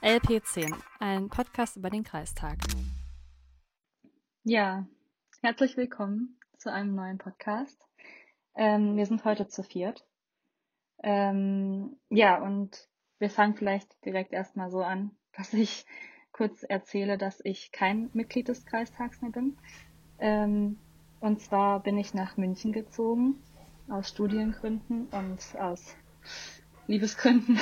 LP10, ein Podcast über den Kreistag. Ja, herzlich willkommen zu einem neuen Podcast. Ähm, wir sind heute zu viert. Ähm, ja, und wir fangen vielleicht direkt erstmal so an, dass ich kurz erzähle, dass ich kein Mitglied des Kreistags mehr bin. Ähm, und zwar bin ich nach München gezogen, aus Studiengründen und aus Liebesgründen.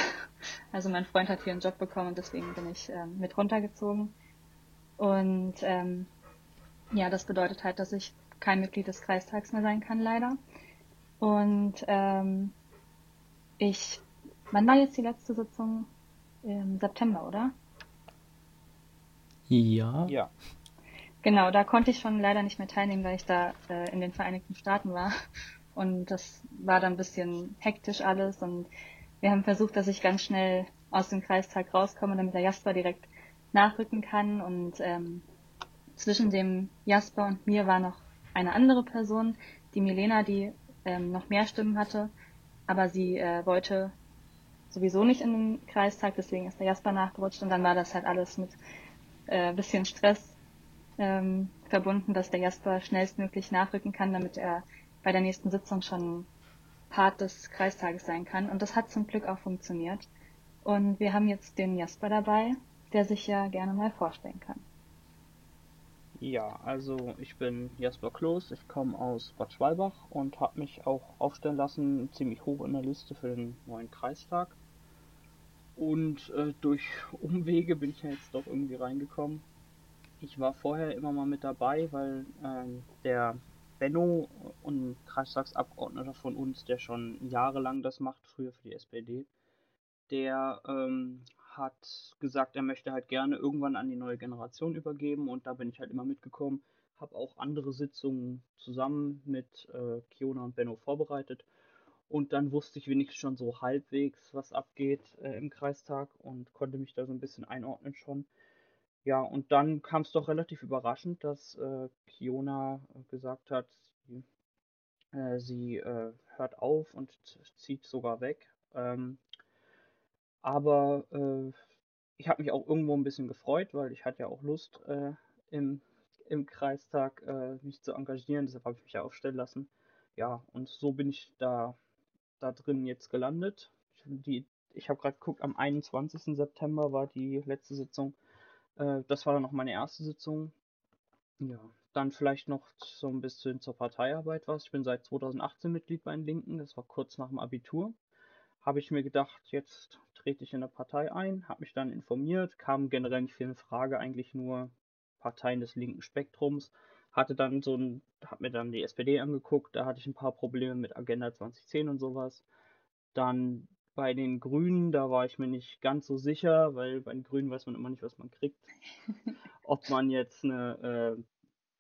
Also mein Freund hat hier einen Job bekommen und deswegen bin ich ähm, mit runtergezogen. Und ähm, ja, das bedeutet halt, dass ich kein Mitglied des Kreistags mehr sein kann, leider. Und ähm, ich, wann war jetzt die letzte Sitzung? Im September, oder? Ja. Ja. Genau, da konnte ich schon leider nicht mehr teilnehmen, weil ich da äh, in den Vereinigten Staaten war. Und das war dann ein bisschen hektisch alles. Und wir haben versucht, dass ich ganz schnell aus dem Kreistag rauskomme, damit der Jasper direkt nachrücken kann. Und ähm, zwischen dem Jasper und mir war noch eine andere Person, die Milena, die ähm, noch mehr Stimmen hatte. Aber sie äh, wollte sowieso nicht in den Kreistag, deswegen ist der Jasper nachgerutscht. Und dann war das halt alles mit äh, bisschen Stress ähm, verbunden, dass der Jasper schnellstmöglich nachrücken kann, damit er bei der nächsten Sitzung schon Part des Kreistages sein kann. Und das hat zum Glück auch funktioniert. Und wir haben jetzt den Jasper dabei, der sich ja gerne mal vorstellen kann. Ja, also ich bin Jasper Kloß, ich komme aus Bad Schwalbach und habe mich auch aufstellen lassen, ziemlich hoch in der Liste für den neuen Kreistag. Und äh, durch Umwege bin ich ja jetzt doch irgendwie reingekommen. Ich war vorher immer mal mit dabei, weil ähm, der Benno, ein Kreistagsabgeordneter von uns, der schon jahrelang das macht, früher für die SPD, der ähm, hat gesagt, er möchte halt gerne irgendwann an die neue Generation übergeben und da bin ich halt immer mitgekommen, habe auch andere Sitzungen zusammen mit äh, Kiona und Benno vorbereitet und dann wusste ich wenigstens schon so halbwegs, was abgeht äh, im Kreistag und konnte mich da so ein bisschen einordnen schon. Ja, und dann kam es doch relativ überraschend, dass äh, Kiona gesagt hat, sie, äh, sie äh, hört auf und zieht sogar weg. Ähm, aber äh, ich habe mich auch irgendwo ein bisschen gefreut, weil ich hatte ja auch Lust, äh, im, im Kreistag äh, mich zu engagieren. Deshalb habe ich mich ja aufstellen lassen. Ja, und so bin ich da, da drin jetzt gelandet. Die, ich habe gerade geguckt, am 21. September war die letzte Sitzung. Äh, das war dann noch meine erste Sitzung. Ja, dann vielleicht noch so ein bisschen zur Parteiarbeit was. Ich bin seit 2018 Mitglied bei den Linken, das war kurz nach dem Abitur. Habe ich mir gedacht, jetzt trete ich in der Partei ein, habe mich dann informiert, kam generell nicht viel in Frage, eigentlich nur Parteien des linken Spektrums. Hatte dann so ein, habe mir dann die SPD angeguckt, da hatte ich ein paar Probleme mit Agenda 2010 und sowas. Dann bei den Grünen, da war ich mir nicht ganz so sicher, weil bei den Grünen weiß man immer nicht, was man kriegt. Ob man jetzt eine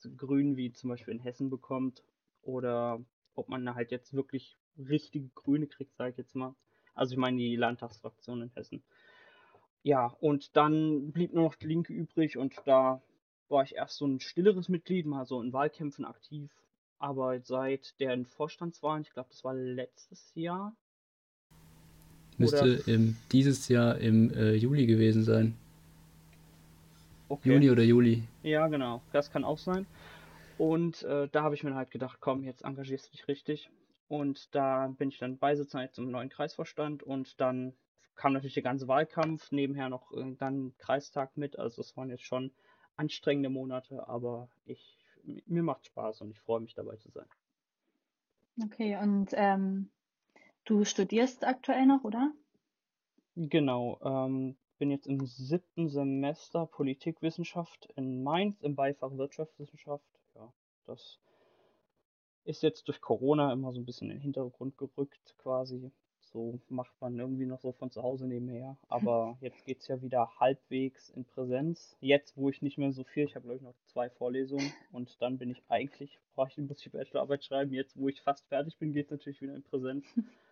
äh, Grünen wie zum Beispiel in Hessen bekommt oder ob man halt jetzt wirklich richtige Grüne kriegt, sage ich jetzt mal. Also ich meine die Landtagsfraktion in Hessen. Ja, und dann blieb nur noch die Linke übrig und da war ich erst so ein stilleres Mitglied, mal so in Wahlkämpfen aktiv. Aber seit deren Vorstandswahlen, ich glaube, das war letztes Jahr, Müsste im, dieses Jahr im äh, Juli gewesen sein. Okay. Juni oder Juli. Ja, genau. Das kann auch sein. Und äh, da habe ich mir halt gedacht, komm, jetzt engagierst du dich richtig. Und da bin ich dann Beisitzer im neuen Kreisvorstand und dann kam natürlich der ganze Wahlkampf, nebenher noch äh, dann Kreistag mit. Also es waren jetzt schon anstrengende Monate, aber ich mir macht Spaß und ich freue mich dabei zu sein. Okay, und ähm, Du studierst aktuell noch, oder? Genau, ähm, bin jetzt im siebten Semester Politikwissenschaft in Mainz im Beifach Wirtschaftswissenschaft. Ja, das ist jetzt durch Corona immer so ein bisschen in den Hintergrund gerückt quasi. So macht man irgendwie noch so von zu Hause nebenher. Aber jetzt geht es ja wieder halbwegs in Präsenz. Jetzt, wo ich nicht mehr so viel, ich habe glaube ich noch zwei Vorlesungen und dann bin ich eigentlich, brauche ich, muss ich Bachelorarbeit schreiben. Jetzt, wo ich fast fertig bin, geht es natürlich wieder in Präsenz.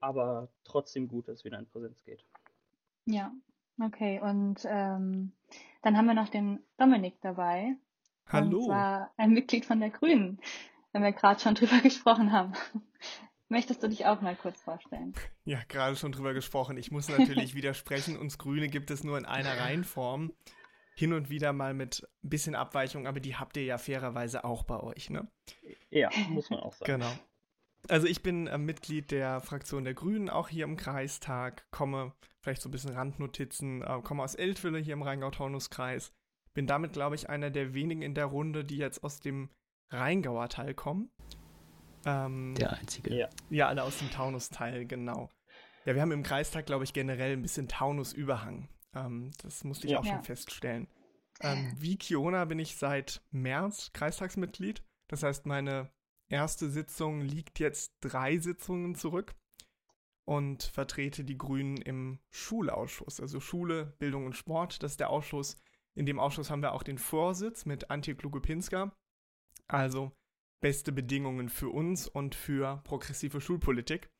aber trotzdem gut, dass es wieder in Präsenz geht. Ja, okay. Und ähm, dann haben wir noch den Dominik dabei. Hallo. Und zwar ein Mitglied von der Grünen, wenn wir gerade schon drüber gesprochen haben. möchtest du dich auch mal kurz vorstellen? Ja, gerade schon drüber gesprochen. Ich muss natürlich widersprechen, uns Grüne gibt es nur in einer Reihenform. Hin und wieder mal mit ein bisschen Abweichung, aber die habt ihr ja fairerweise auch bei euch, ne? Ja, muss man auch sagen. Genau. Also ich bin äh, Mitglied der Fraktion der Grünen, auch hier im Kreistag, komme, vielleicht so ein bisschen Randnotizen, äh, komme aus Eltville hier im Rheingau-Taunus-Kreis. Bin damit, glaube ich, einer der wenigen in der Runde, die jetzt aus dem Rheingauer Teil kommen. Ähm, der einzige. Ja. ja, alle aus dem Taunus-Teil, genau. Ja, wir haben im Kreistag, glaube ich, generell ein bisschen Taunus-Überhang. Ähm, das musste ich ja. auch schon feststellen. Ähm, wie Kiona bin ich seit März Kreistagsmitglied. Das heißt, meine erste Sitzung liegt jetzt drei Sitzungen zurück und vertrete die Grünen im Schulausschuss, also Schule, Bildung und Sport. Das ist der Ausschuss. In dem Ausschuss haben wir auch den Vorsitz mit Antje Kluge-Pinska. Also beste Bedingungen für uns und für progressive Schulpolitik.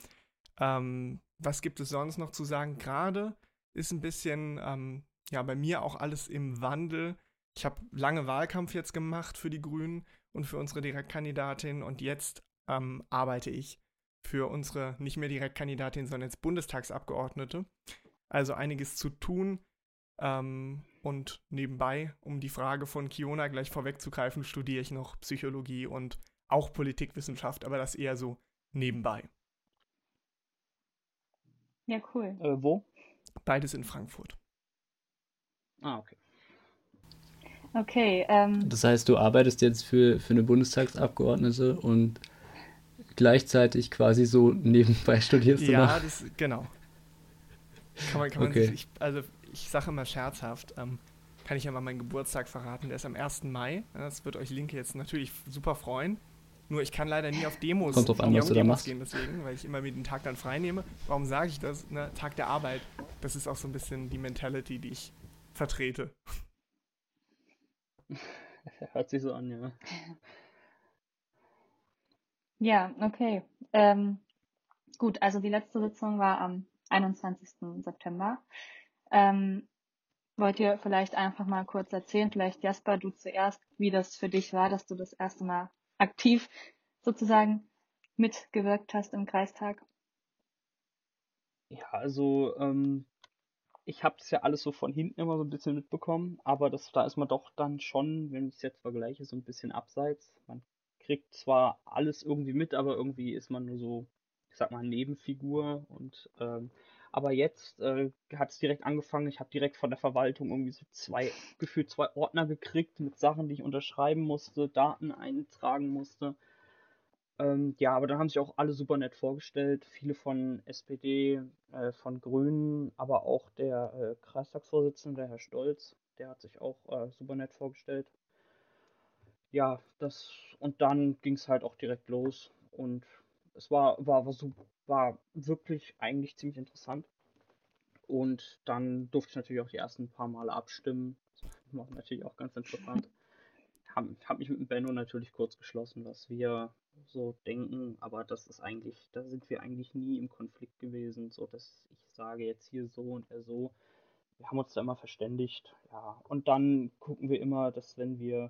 Ähm, was gibt es sonst noch zu sagen? Gerade ist ein bisschen, ähm, ja, bei mir auch alles im Wandel. Ich habe lange Wahlkampf jetzt gemacht für die Grünen und für unsere Direktkandidatin und jetzt ähm, arbeite ich für unsere nicht mehr Direktkandidatin, sondern jetzt Bundestagsabgeordnete. Also einiges zu tun. Ähm, und nebenbei, um die Frage von Kiona gleich vorwegzugreifen, studiere ich noch Psychologie und auch Politikwissenschaft, aber das eher so nebenbei. Ja, cool. Äh, wo? Beides in Frankfurt. Ah, okay. Okay. Ähm, das heißt, du arbeitest jetzt für, für eine Bundestagsabgeordnete und gleichzeitig quasi so nebenbei studierst du ja, noch? Ja, das, genau. Kann man, kann man okay. sich, ich, also ich sage immer scherzhaft, ähm, kann ich ja mal meinen Geburtstag verraten, der ist am 1. Mai. Das wird euch Linke jetzt natürlich super freuen. Nur ich kann leider nie auf Demos, Kommt drauf an, was du da machst. gehen, deswegen, weil ich immer mir den Tag dann frei nehme. Warum sage ich das? Ne? Tag der Arbeit. Das ist auch so ein bisschen die Mentality, die ich vertrete. Hört sich so an, ja. Ja, okay. Ähm, gut, also die letzte Sitzung war am 21. September. Ähm, wollt ihr vielleicht einfach mal kurz erzählen, vielleicht Jasper, du zuerst, wie das für dich war, dass du das erste Mal aktiv sozusagen mitgewirkt hast im Kreistag? Ja, also ähm, ich habe das ja alles so von hinten immer so ein bisschen mitbekommen, aber das, da ist man doch dann schon, wenn ich es jetzt vergleiche, so ein bisschen abseits. Man kriegt zwar alles irgendwie mit, aber irgendwie ist man nur so, ich sag mal, Nebenfigur und ähm, aber jetzt äh, hat es direkt angefangen. Ich habe direkt von der Verwaltung irgendwie so zwei, gefühlt zwei Ordner gekriegt mit Sachen, die ich unterschreiben musste, Daten eintragen musste. Ähm, ja, aber dann haben sich auch alle super nett vorgestellt. Viele von SPD, äh, von Grünen, aber auch der äh, Kreistagsvorsitzende, Herr Stolz, der hat sich auch äh, super nett vorgestellt. Ja, das und dann ging es halt auch direkt los und es war, war, war, super, war wirklich eigentlich ziemlich interessant. Und dann durfte ich natürlich auch die ersten paar Male abstimmen. Das war natürlich auch ganz interessant. Habe hab mich mit dem Benno natürlich kurz geschlossen, was wir so denken, aber das ist eigentlich, da sind wir eigentlich nie im Konflikt gewesen, so dass ich sage jetzt hier so und er so. Wir haben uns da immer verständigt, ja. Und dann gucken wir immer, dass wenn wir,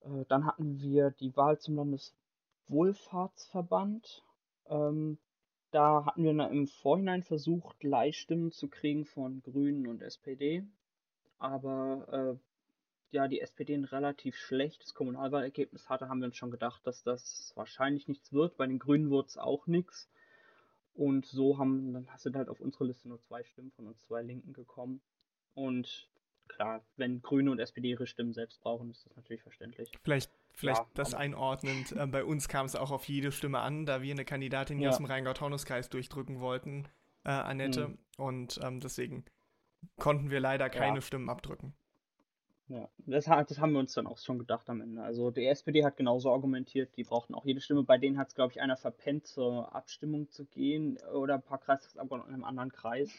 äh, dann hatten wir die Wahl zum Landeswohlfahrtsverband ähm, da hatten wir im Vorhinein versucht, Leihstimmen zu kriegen von Grünen und SPD. Aber äh, ja, die SPD ein relativ schlechtes Kommunalwahlergebnis hatte, haben wir uns schon gedacht, dass das wahrscheinlich nichts wird. Bei den Grünen wurde es auch nichts. Und so haben, dann sind halt auf unsere Liste nur zwei Stimmen von uns zwei Linken gekommen. Und klar, wenn Grüne und SPD ihre Stimmen selbst brauchen, ist das natürlich verständlich. Vielleicht, vielleicht ja, das einordnend. Äh, bei uns kam es auch auf jede Stimme an, da wir eine Kandidatin hier ja. aus dem Rheingau-Taunus-Kreis durchdrücken wollten, äh, Annette. Mhm. Und ähm, deswegen konnten wir leider keine ja. Stimmen abdrücken. Ja, das, das, haben wir uns dann auch schon gedacht am Ende. Also die SPD hat genauso argumentiert, die brauchten auch jede Stimme. Bei denen hat es, glaube ich, einer verpennt, zur Abstimmung zu gehen oder ein paar Kreistagsabgeordneten in einem anderen Kreis.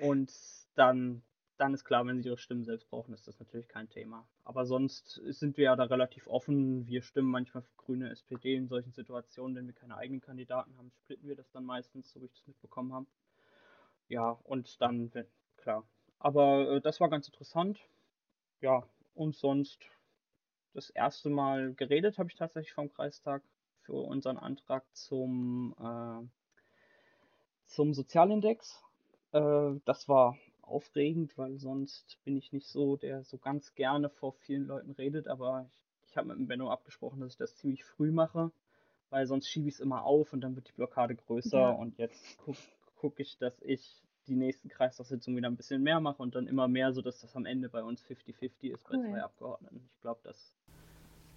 Und dann dann ist klar, wenn sie ihre Stimmen selbst brauchen, ist das natürlich kein Thema. Aber sonst sind wir ja da relativ offen. Wir stimmen manchmal für Grüne, SPD in solchen Situationen, wenn wir keine eigenen Kandidaten haben, splitten wir das dann meistens, so wie ich das mitbekommen habe. Ja, und dann, klar. Aber äh, das war ganz interessant. Ja, und sonst das erste Mal geredet habe ich tatsächlich vom Kreistag für unseren Antrag zum, äh, zum Sozialindex. Äh, das war aufregend, weil sonst bin ich nicht so, der so ganz gerne vor vielen Leuten redet, aber ich, ich habe mit dem Benno abgesprochen, dass ich das ziemlich früh mache, weil sonst schiebe ich es immer auf und dann wird die Blockade größer ja. und jetzt gucke guck ich, dass ich die nächsten Kreistagssitzungen wieder ein bisschen mehr mache und dann immer mehr, sodass das am Ende bei uns 50-50 ist cool. bei zwei Abgeordneten. Ich glaube, das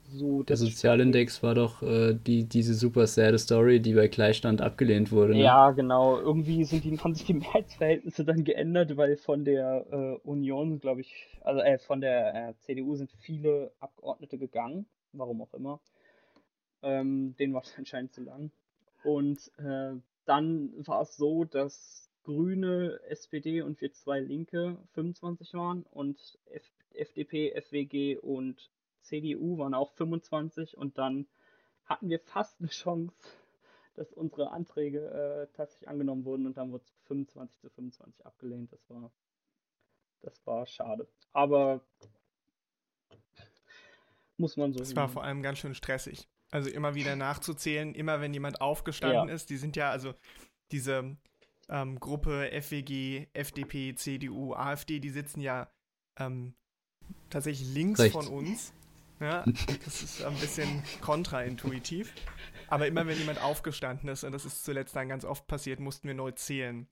so. Der Sozialindex war doch äh, die, diese super sad Story, die bei Gleichstand abgelehnt wurde. Ne? Ja, genau. Irgendwie sind die, haben sich die Mehrheitsverhältnisse dann geändert, weil von der äh, Union, glaube ich, also äh, von der äh, CDU sind viele Abgeordnete gegangen, warum auch immer. Ähm, denen war es anscheinend zu lang. Und äh, dann war es so, dass Grüne, SPD und wir zwei Linke 25 waren und F FDP, FWG und CDU waren auch 25 und dann hatten wir fast eine Chance, dass unsere Anträge äh, tatsächlich angenommen wurden und dann wurde es 25 zu 25 abgelehnt. Das war, das war schade. Aber muss man so. Das war vor allem ganz schön stressig. Also immer wieder nachzuzählen, immer wenn jemand aufgestanden ja. ist. Die sind ja, also diese ähm, Gruppe FWG, FDP, CDU, AfD, die sitzen ja ähm, tatsächlich links Rechts. von uns. Ja, das ist ein bisschen kontraintuitiv. Aber immer wenn jemand aufgestanden ist, und das ist zuletzt dann ganz oft passiert, mussten wir neu zählen.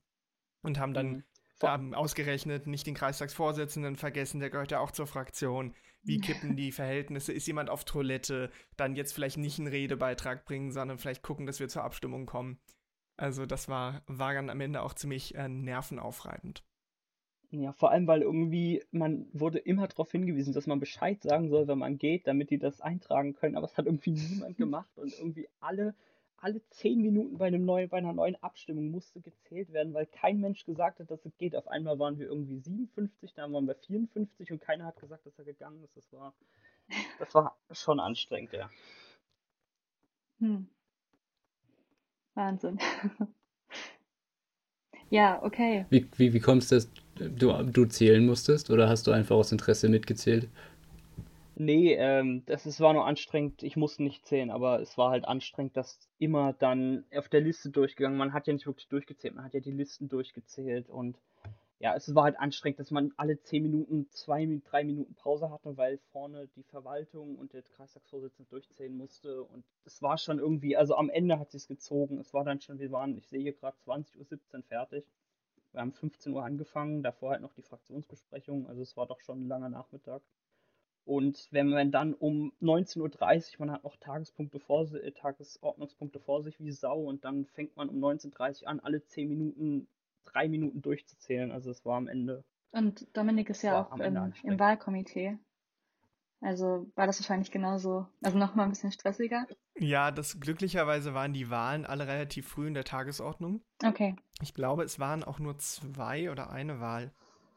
Und haben dann mhm. haben ausgerechnet, nicht den Kreistagsvorsitzenden vergessen, der gehört ja auch zur Fraktion. Wie kippen die Verhältnisse? Ist jemand auf Toilette? Dann jetzt vielleicht nicht einen Redebeitrag bringen, sondern vielleicht gucken, dass wir zur Abstimmung kommen. Also das war, war dann am Ende auch ziemlich äh, nervenaufreibend. Ja, vor allem, weil irgendwie man wurde immer darauf hingewiesen, dass man Bescheid sagen soll, wenn man geht, damit die das eintragen können, aber es hat irgendwie niemand gemacht und irgendwie alle, alle zehn Minuten bei, einem neuen, bei einer neuen Abstimmung musste gezählt werden, weil kein Mensch gesagt hat, dass es geht. Auf einmal waren wir irgendwie 57, dann waren wir 54 und keiner hat gesagt, dass er gegangen ist. Das war, das war schon anstrengend, ja. Hm. Wahnsinn. ja, okay. Wie, wie, wie kommst du, dass du, du zählen musstest oder hast du einfach aus Interesse mitgezählt? Nee, ähm, das ist, war nur anstrengend. Ich musste nicht zählen, aber es war halt anstrengend, dass immer dann auf der Liste durchgegangen. Man hat ja nicht wirklich durchgezählt, man hat ja die Listen durchgezählt und ja, es war halt anstrengend, dass man alle zehn Minuten, zwei, drei Minuten Pause hatte, weil vorne die Verwaltung und der Kreistagsvorsitzende durchzählen musste. Und es war schon irgendwie, also am Ende hat sich's gezogen. Es war dann schon, wir waren, ich sehe hier gerade 20.17 Uhr fertig. Wir haben 15 Uhr angefangen, davor halt noch die Fraktionsbesprechung, also es war doch schon ein langer Nachmittag. Und wenn man dann um 19.30 Uhr, man hat noch Tagespunkte vor, Tagesordnungspunkte vor sich wie Sau und dann fängt man um 19.30 Uhr an, alle 10 Minuten drei Minuten durchzuzählen. Also es war am Ende. Und Dominik ist ja auch im, im, Wahlkomitee. Also war das wahrscheinlich genauso, also nochmal ein bisschen stressiger. Ja, das glücklicherweise waren die Wahlen alle relativ früh in der Tagesordnung. Okay. Ich glaube, es waren auch nur zwei oder eine Wahl,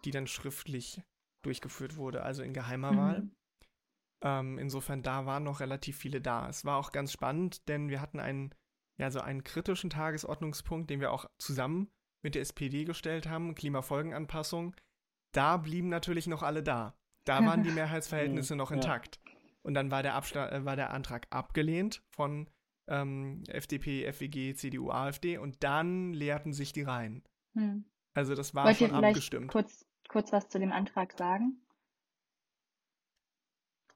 die dann schriftlich durchgeführt wurde, also in geheimer mhm. Wahl. Ähm, insofern, da waren noch relativ viele da. Es war auch ganz spannend, denn wir hatten einen, ja, so einen kritischen Tagesordnungspunkt, den wir auch zusammen mit der SPD gestellt haben, Klimafolgenanpassung, da blieben natürlich noch alle da. Da waren die Mehrheitsverhältnisse noch intakt. Und dann war der, Abschla äh, war der Antrag abgelehnt von ähm, FDP, FWG, CDU, AfD und dann leerten sich die Reihen. Hm. Also das war Wollt schon ihr abgestimmt. Kurz, kurz was zu dem Antrag sagen?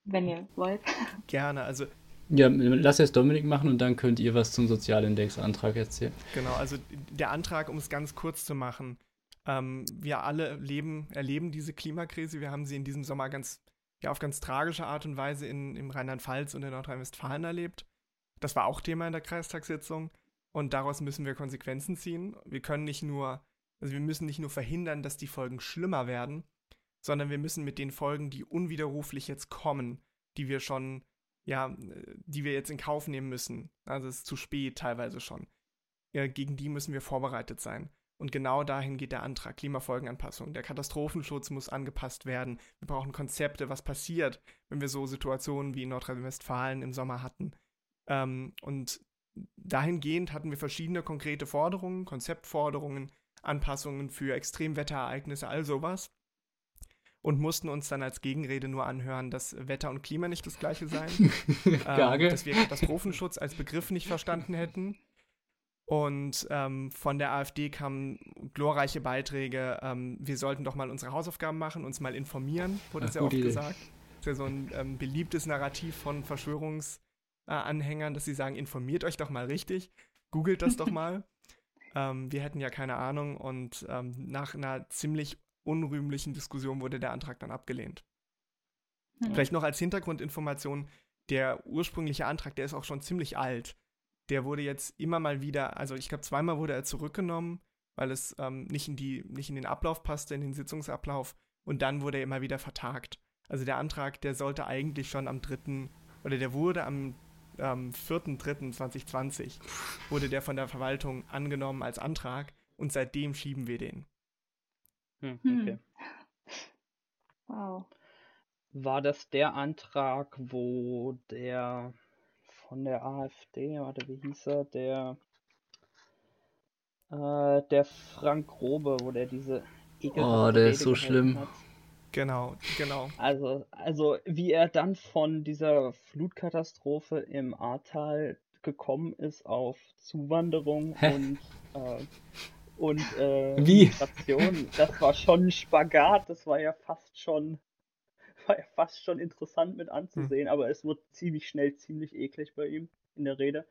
Wenn ihr wollt. Gerne, also ja, lass jetzt Dominik machen und dann könnt ihr was zum Sozialindex-Antrag erzählen. Genau, also der Antrag, um es ganz kurz zu machen. Ähm, wir alle leben, erleben diese Klimakrise. Wir haben sie in diesem Sommer ganz, ja, auf ganz tragische Art und Weise in, in Rheinland-Pfalz und in Nordrhein-Westfalen erlebt. Das war auch Thema in der Kreistagssitzung. Und daraus müssen wir Konsequenzen ziehen. Wir können nicht nur, also wir müssen nicht nur verhindern, dass die Folgen schlimmer werden, sondern wir müssen mit den Folgen, die unwiderruflich jetzt kommen, die wir schon ja, die wir jetzt in Kauf nehmen müssen. Also es ist zu spät teilweise schon. Ja, gegen die müssen wir vorbereitet sein. Und genau dahin geht der Antrag Klimafolgenanpassung. Der Katastrophenschutz muss angepasst werden. Wir brauchen Konzepte, was passiert, wenn wir so Situationen wie in Nordrhein-Westfalen im Sommer hatten. Ähm, und dahingehend hatten wir verschiedene konkrete Forderungen, Konzeptforderungen, Anpassungen für Extremwetterereignisse, all sowas. Und mussten uns dann als Gegenrede nur anhören, dass Wetter und Klima nicht das gleiche seien, ähm, dass wir Katastrophenschutz als Begriff nicht verstanden hätten. Und ähm, von der AfD kamen glorreiche Beiträge, ähm, wir sollten doch mal unsere Hausaufgaben machen, uns mal informieren, wurde sehr oft Idee. gesagt. Das ist ja so ein ähm, beliebtes Narrativ von Verschwörungsanhängern, dass sie sagen, informiert euch doch mal richtig, googelt das doch mal. Ähm, wir hätten ja keine Ahnung und ähm, nach einer ziemlich unrühmlichen Diskussion wurde der Antrag dann abgelehnt. Hm. Vielleicht noch als Hintergrundinformation, der ursprüngliche Antrag, der ist auch schon ziemlich alt. Der wurde jetzt immer mal wieder, also ich glaube zweimal wurde er zurückgenommen, weil es ähm, nicht, in die, nicht in den Ablauf passte, in den Sitzungsablauf. Und dann wurde er immer wieder vertagt. Also der Antrag, der sollte eigentlich schon am 3. oder der wurde am ähm, 4.3.2020 wurde der von der Verwaltung angenommen als Antrag und seitdem schieben wir den. Hm, hm, okay. Wow. War das der Antrag, wo der von der AfD, warte, wie hieß er, der äh, der Frank Grobe, wo der diese Oh, der ist so schlimm. Hat. Genau, genau. Also, also wie er dann von dieser Flutkatastrophe im Ahrtal gekommen ist auf Zuwanderung Hä? und äh, und äh, Wie? Migration, das war schon ein Spagat, das war ja fast schon war ja fast schon interessant mit anzusehen, hm. aber es wird ziemlich schnell ziemlich eklig bei ihm in der Rede.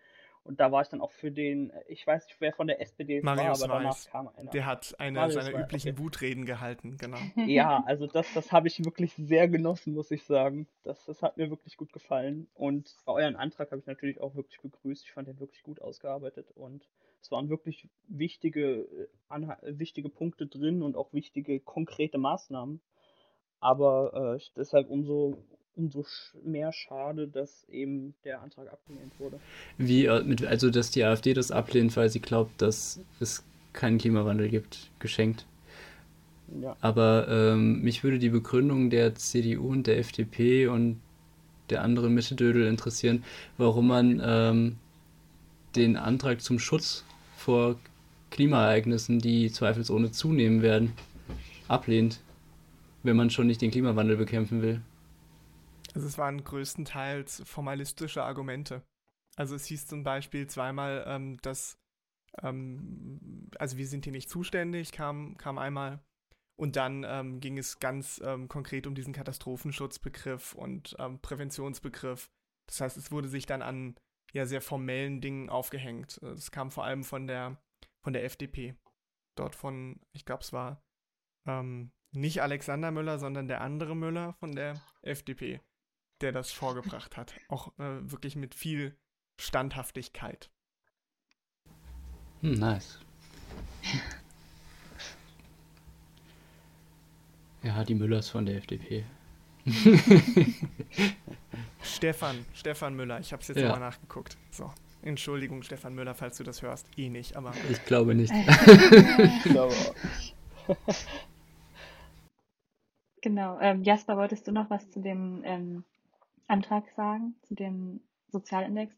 Und da war ich dann auch für den, ich weiß nicht, wer von der SPD es Marius war, aber danach kam einer. Der hat eine Marius seiner Weiß, üblichen okay. Wutreden gehalten, genau. Ja, also das, das habe ich wirklich sehr genossen, muss ich sagen. Das, das hat mir wirklich gut gefallen. Und euren Antrag habe ich natürlich auch wirklich begrüßt. Ich fand den wirklich gut ausgearbeitet und es waren wirklich wichtige, äh, wichtige Punkte drin und auch wichtige konkrete Maßnahmen. Aber äh, deshalb umso, umso mehr schade, dass eben der Antrag abgelehnt wurde. Wie, äh, also dass die AfD das ablehnt, weil sie glaubt, dass es keinen Klimawandel gibt, geschenkt. Ja. Aber ähm, mich würde die Begründung der CDU und der FDP und der anderen Mittedödel interessieren, warum man ähm, den Antrag zum Schutz vor Klimaereignissen, die zweifelsohne zunehmen werden, ablehnt, wenn man schon nicht den Klimawandel bekämpfen will. Also es waren größtenteils formalistische Argumente. Also es hieß zum Beispiel zweimal, ähm, dass, ähm, also wir sind hier nicht zuständig, kam, kam einmal. Und dann ähm, ging es ganz ähm, konkret um diesen Katastrophenschutzbegriff und ähm, Präventionsbegriff. Das heißt, es wurde sich dann an ja sehr formellen Dingen aufgehängt. Das kam vor allem von der von der FDP. Dort von, ich glaube, es war ähm, nicht Alexander Müller, sondern der andere Müller von der FDP, der das vorgebracht hat. Auch äh, wirklich mit viel Standhaftigkeit. Hm, nice. ja, die Müllers von der FDP. Stefan, Stefan Müller, ich habe es jetzt ja. nochmal nachgeguckt. So, Entschuldigung, Stefan Müller, falls du das hörst. Eh nicht, aber. Ich glaube nicht. ich glaube auch. genau. Ähm, Jasper, wolltest du noch was zu dem ähm, Antrag sagen, zu dem Sozialindex?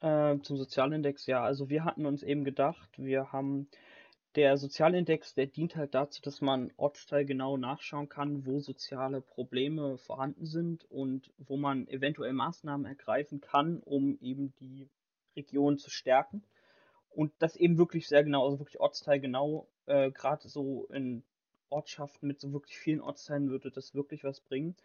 Äh, zum Sozialindex, ja. Also wir hatten uns eben gedacht, wir haben der Sozialindex, der dient halt dazu, dass man ortsteilgenau nachschauen kann, wo soziale Probleme vorhanden sind und wo man eventuell Maßnahmen ergreifen kann, um eben die Region zu stärken. Und das eben wirklich sehr genau, also wirklich ortsteilgenau, äh, gerade so in Ortschaften mit so wirklich vielen Ortsteilen würde das wirklich was bringen.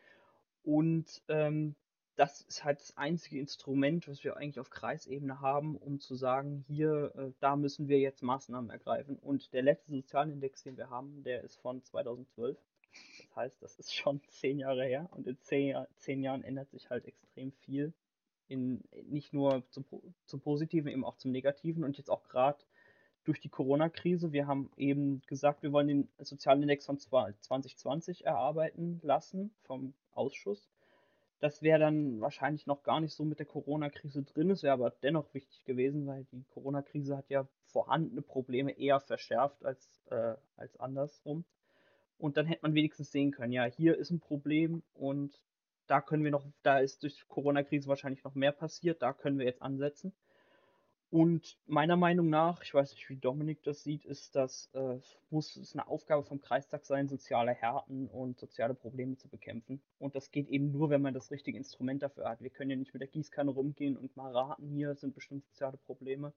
Und ähm, das ist halt das einzige Instrument, was wir eigentlich auf Kreisebene haben, um zu sagen, hier, äh, da müssen wir jetzt Maßnahmen ergreifen. Und der letzte Sozialindex, den wir haben, der ist von 2012. Das heißt, das ist schon zehn Jahre her und in zehn, zehn Jahren ändert sich halt extrem viel. In, nicht nur zum, zum Positiven, eben auch zum Negativen und jetzt auch gerade durch die Corona-Krise. Wir haben eben gesagt, wir wollen den Sozialindex von 2020 erarbeiten lassen vom Ausschuss. Das wäre dann wahrscheinlich noch gar nicht so mit der Corona-Krise drin. Es wäre aber dennoch wichtig gewesen, weil die Corona-Krise hat ja vorhandene Probleme eher verschärft als, äh, als andersrum. Und dann hätte man wenigstens sehen können, ja, hier ist ein Problem und da können wir noch, da ist durch die Corona-Krise wahrscheinlich noch mehr passiert, da können wir jetzt ansetzen. Und meiner Meinung nach, ich weiß nicht, wie Dominik das sieht, ist das, äh, muss es eine Aufgabe vom Kreistag sein, soziale Härten und soziale Probleme zu bekämpfen. Und das geht eben nur, wenn man das richtige Instrument dafür hat. Wir können ja nicht mit der Gießkanne rumgehen und mal raten, hier sind bestimmt soziale Probleme.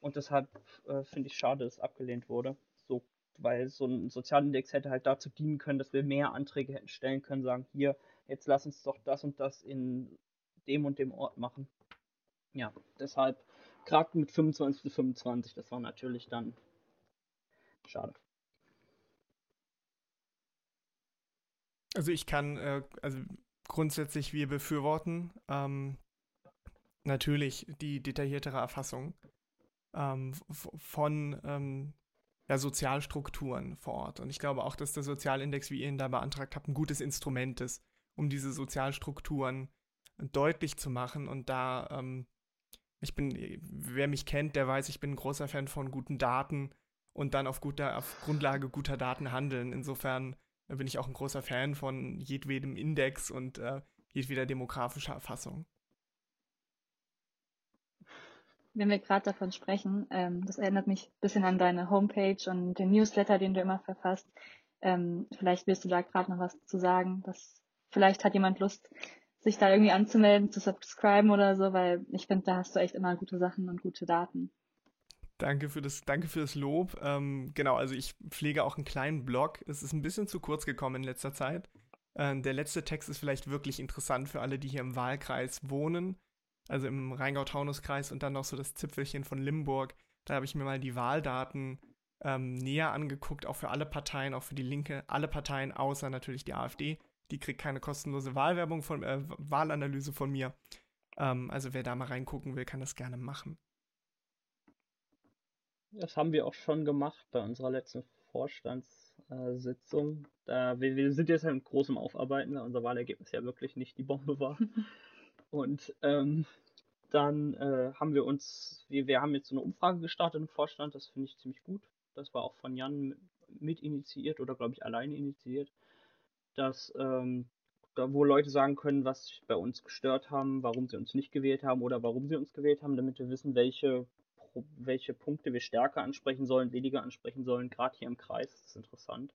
Und deshalb äh, finde ich schade, dass abgelehnt wurde. So, weil so ein Sozialindex hätte halt dazu dienen können, dass wir mehr Anträge hätten stellen können, sagen, hier, jetzt lass uns doch das und das in dem und dem Ort machen. Ja, deshalb gerade mit 25 zu 25, das war natürlich dann schade. Also ich kann, äh, also grundsätzlich wir befürworten ähm, natürlich die detailliertere Erfassung ähm, von ähm, ja, Sozialstrukturen vor Ort. Und ich glaube auch, dass der Sozialindex, wie ihr ihn da beantragt habt, ein gutes Instrument ist, um diese Sozialstrukturen deutlich zu machen und da ähm, ich bin, wer mich kennt, der weiß, ich bin ein großer Fan von guten Daten und dann auf, guter, auf Grundlage guter Daten handeln. Insofern bin ich auch ein großer Fan von jedwedem Index und äh, jedweder demografischer Erfassung. Wenn wir gerade davon sprechen, ähm, das erinnert mich ein bisschen an deine Homepage und den Newsletter, den du immer verfasst. Ähm, vielleicht willst du da gerade noch was zu sagen. Dass, vielleicht hat jemand Lust, sich da irgendwie anzumelden, zu subscriben oder so, weil ich finde, da hast du echt immer gute Sachen und gute Daten. Danke für das, danke für das Lob. Ähm, genau, also ich pflege auch einen kleinen Blog. Es ist ein bisschen zu kurz gekommen in letzter Zeit. Ähm, der letzte Text ist vielleicht wirklich interessant für alle, die hier im Wahlkreis wohnen, also im Rheingau-Taunus-Kreis und dann noch so das Zipfelchen von Limburg. Da habe ich mir mal die Wahldaten ähm, näher angeguckt, auch für alle Parteien, auch für die Linke, alle Parteien außer natürlich die AfD die kriegt keine kostenlose Wahlwerbung von, äh, Wahlanalyse von mir. Ähm, also wer da mal reingucken will, kann das gerne machen. Das haben wir auch schon gemacht bei unserer letzten Vorstandssitzung. Da, wir, wir, sind jetzt halt in großem Aufarbeiten, da unser Wahlergebnis ja wirklich nicht die Bombe war. Und ähm, dann äh, haben wir uns, wir, wir haben jetzt so eine Umfrage gestartet im Vorstand, das finde ich ziemlich gut. Das war auch von Jan mit initiiert oder glaube ich alleine initiiert dass ähm, da wo Leute sagen können, was bei uns gestört haben, warum sie uns nicht gewählt haben oder warum sie uns gewählt haben, damit wir wissen, welche, welche Punkte wir stärker ansprechen sollen, weniger ansprechen sollen, gerade hier im Kreis, das ist interessant.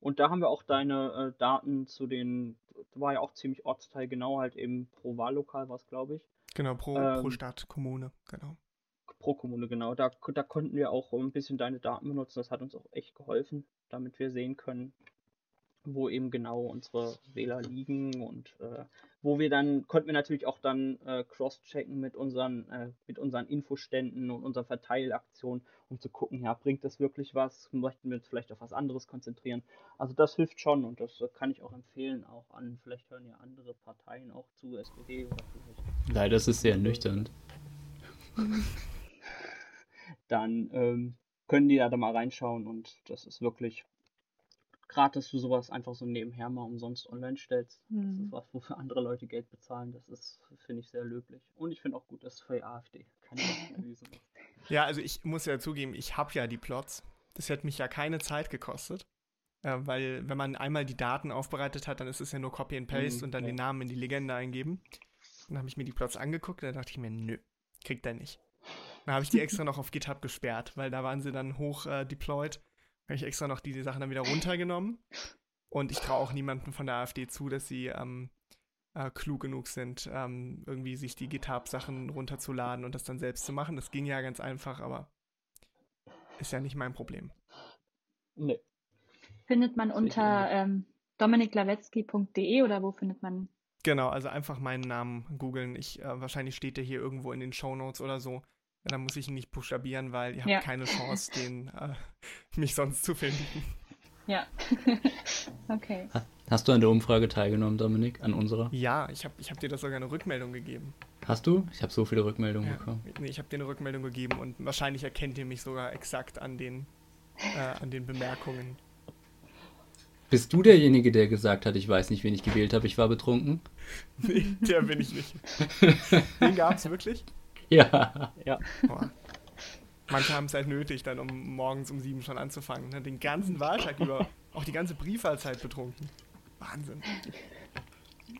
Und da haben wir auch deine äh, Daten zu den, war ja auch ziemlich ortsteilgenau, halt eben pro Wahllokal war es, glaube ich. Genau, pro, ähm, pro Stadt, Kommune, genau. Pro Kommune, genau. Da, da konnten wir auch ein bisschen deine Daten benutzen, das hat uns auch echt geholfen, damit wir sehen können, wo eben genau unsere Wähler liegen und äh, wo wir dann, konnten wir natürlich auch dann äh, cross-checken mit unseren, äh, mit unseren Infoständen und unseren Verteilaktionen, um zu gucken, ja, bringt das wirklich was? Möchten wir uns vielleicht auf was anderes konzentrieren? Also das hilft schon und das äh, kann ich auch empfehlen, auch an, vielleicht hören ja andere Parteien auch zu, SPD oder vielleicht. Leider ist es sehr ernüchternd. dann ähm, können die da mal reinschauen und das ist wirklich gerade, dass du sowas einfach so nebenher mal umsonst online stellst. Mhm. Das ist mhm. was, wofür andere Leute Geld bezahlen. Das ist, finde ich, sehr löblich. Und ich finde auch gut, dass für die AfD keine Analyse machst. Ja, also ich muss ja zugeben, ich habe ja die Plots. Das hätte mich ja keine Zeit gekostet. Äh, weil, wenn man einmal die Daten aufbereitet hat, dann ist es ja nur Copy and Paste mhm, und dann ja. den Namen in die Legende eingeben. Dann habe ich mir die Plots angeguckt, da dachte ich mir, nö, kriegt er nicht. Dann habe ich die extra noch auf GitHub gesperrt, weil da waren sie dann hoch äh, deployed habe ich extra noch die, die Sachen dann wieder runtergenommen. Und ich traue auch niemandem von der AfD zu, dass sie ähm, äh, klug genug sind, ähm, irgendwie sich die GitHub-Sachen runterzuladen und das dann selbst zu machen. Das ging ja ganz einfach, aber ist ja nicht mein Problem. Nee. Findet man unter ähm, dominiklawetzki.de oder wo findet man? Genau, also einfach meinen Namen googeln. Ich, äh, wahrscheinlich steht der hier irgendwo in den Show Notes oder so. Ja, dann muss ich ihn nicht buchstabieren, weil ihr habt ja. keine Chance, den, äh, mich sonst zu finden. Ja. okay. Hast du an der Umfrage teilgenommen, Dominik, an unserer? Ja, ich habe ich hab dir das sogar eine Rückmeldung gegeben. Hast du? Ich habe so viele Rückmeldungen ja. bekommen. Nee, ich habe dir eine Rückmeldung gegeben und wahrscheinlich erkennt ihr mich sogar exakt an den, äh, an den Bemerkungen. Bist du derjenige, der gesagt hat, ich weiß nicht, wen ich gewählt habe, ich war betrunken? Nee, der bin ich nicht. Den gab es wirklich? Ja. ja. Boah. Manche haben es halt nötig, dann um morgens um sieben schon anzufangen. Ne? Den ganzen Wahltag über, auch die ganze Briefwahlzeit betrunken. Wahnsinn.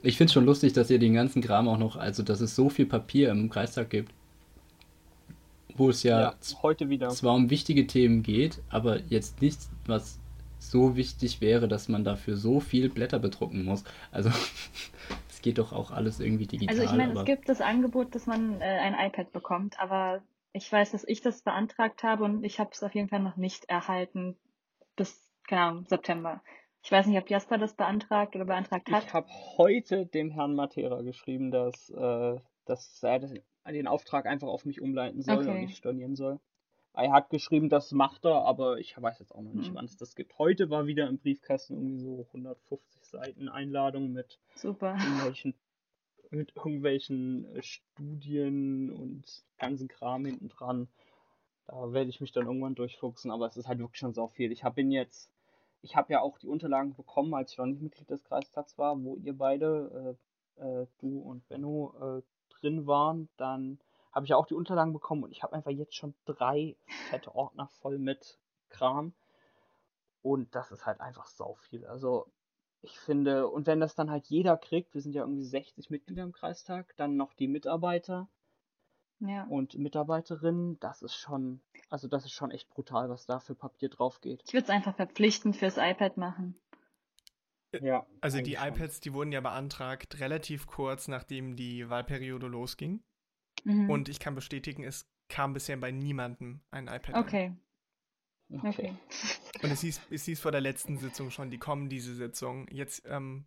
Ich finde es schon lustig, dass ihr den ganzen Kram auch noch, also dass es so viel Papier im Kreistag gibt. wo es ja, ja heute wieder. zwar um wichtige Themen geht, aber jetzt nichts, was so wichtig wäre, dass man dafür so viel Blätter bedrucken muss. Also es geht doch auch alles irgendwie digital. Also ich meine, es gibt das Angebot, dass man äh, ein iPad bekommt, aber ich weiß, dass ich das beantragt habe und ich habe es auf jeden Fall noch nicht erhalten bis, keine Ahnung, September. Ich weiß nicht, ob Jasper das beantragt oder beantragt hat. Ich habe heute dem Herrn Matera geschrieben, dass, äh, dass er den Auftrag einfach auf mich umleiten soll okay. und nicht stornieren soll. Er hat geschrieben, das macht er, aber ich weiß jetzt auch noch nicht, mhm. wann es das gibt. Heute war wieder im Briefkasten irgendwie so 150 Seiten Einladung mit Super. irgendwelchen, mit irgendwelchen äh, Studien und ganzen Kram hinten dran. Da werde ich mich dann irgendwann durchfuchsen, aber es ist halt wirklich schon so viel. Ich habe ihn jetzt, ich habe ja auch die Unterlagen bekommen, als ich noch nicht Mitglied des Kreistags war, wo ihr beide, äh, äh, du und Benno, äh, drin waren. Dann habe ich auch die Unterlagen bekommen und ich habe einfach jetzt schon drei fette Ordner voll mit Kram. Und das ist halt einfach sau viel. Also ich finde, und wenn das dann halt jeder kriegt, wir sind ja irgendwie 60 Mitglieder im Kreistag, dann noch die Mitarbeiter ja. und Mitarbeiterinnen, das ist schon, also das ist schon echt brutal, was da für Papier drauf geht. Ich würde es einfach verpflichtend fürs iPad machen. Ja. Also die iPads, die wurden ja beantragt relativ kurz nachdem die Wahlperiode losging. Mhm. Und ich kann bestätigen, es kam bisher bei niemandem ein iPad. Okay. Okay. okay. Und es hieß, es hieß vor der letzten Sitzung schon, die kommen diese Sitzung. Jetzt ähm,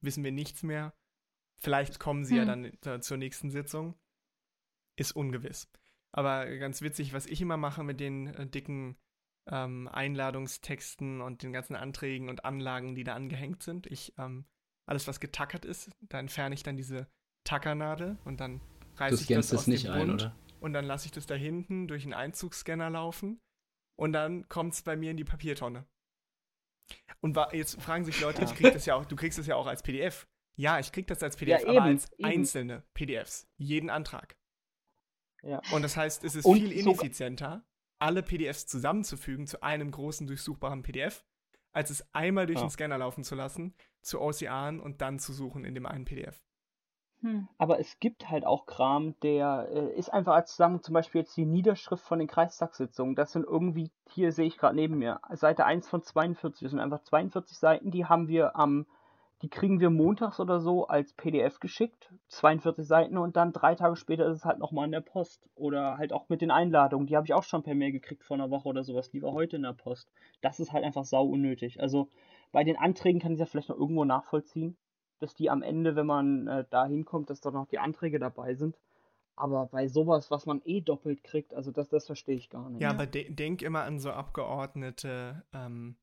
wissen wir nichts mehr. Vielleicht kommen sie hm. ja dann äh, zur nächsten Sitzung. Ist ungewiss. Aber ganz witzig, was ich immer mache mit den äh, dicken ähm, Einladungstexten und den ganzen Anträgen und Anlagen, die da angehängt sind. Ich, ähm, alles, was getackert ist, da entferne ich dann diese Tackernadel und dann reiße ich das aus nicht dem ein, Bund oder? und dann lasse ich das da hinten durch einen Einzugsscanner laufen und dann kommt es bei mir in die Papiertonne. Und jetzt fragen sich Leute, ich krieg das ja auch, du kriegst das ja auch als PDF. Ja, ich krieg das als PDF, ja, eben, aber als eben. einzelne PDFs. Jeden Antrag. Ja. Und das heißt, es ist und viel ineffizienter, alle PDFs zusammenzufügen zu einem großen durchsuchbaren PDF, als es einmal durch ja. den Scanner laufen zu lassen, zu Ocean und dann zu suchen in dem einen PDF. Hm. Aber es gibt halt auch Kram, der äh, ist einfach als Zusammenhang, zum Beispiel jetzt die Niederschrift von den Kreistagssitzungen. Das sind irgendwie, hier sehe ich gerade neben mir, Seite 1 von 42. Das sind einfach 42 Seiten, die haben wir am, die kriegen wir montags oder so als PDF geschickt. 42 Seiten und dann drei Tage später ist es halt nochmal in der Post. Oder halt auch mit den Einladungen. Die habe ich auch schon per Mail gekriegt vor einer Woche oder sowas. Die war heute in der Post. Das ist halt einfach sau unnötig. Also bei den Anträgen kann ich ja vielleicht noch irgendwo nachvollziehen dass die am Ende, wenn man äh, da hinkommt, dass da noch die Anträge dabei sind. Aber bei sowas, was man eh doppelt kriegt, also das, das verstehe ich gar nicht. Ja, aber de denk immer an so Abgeordnete, ähm,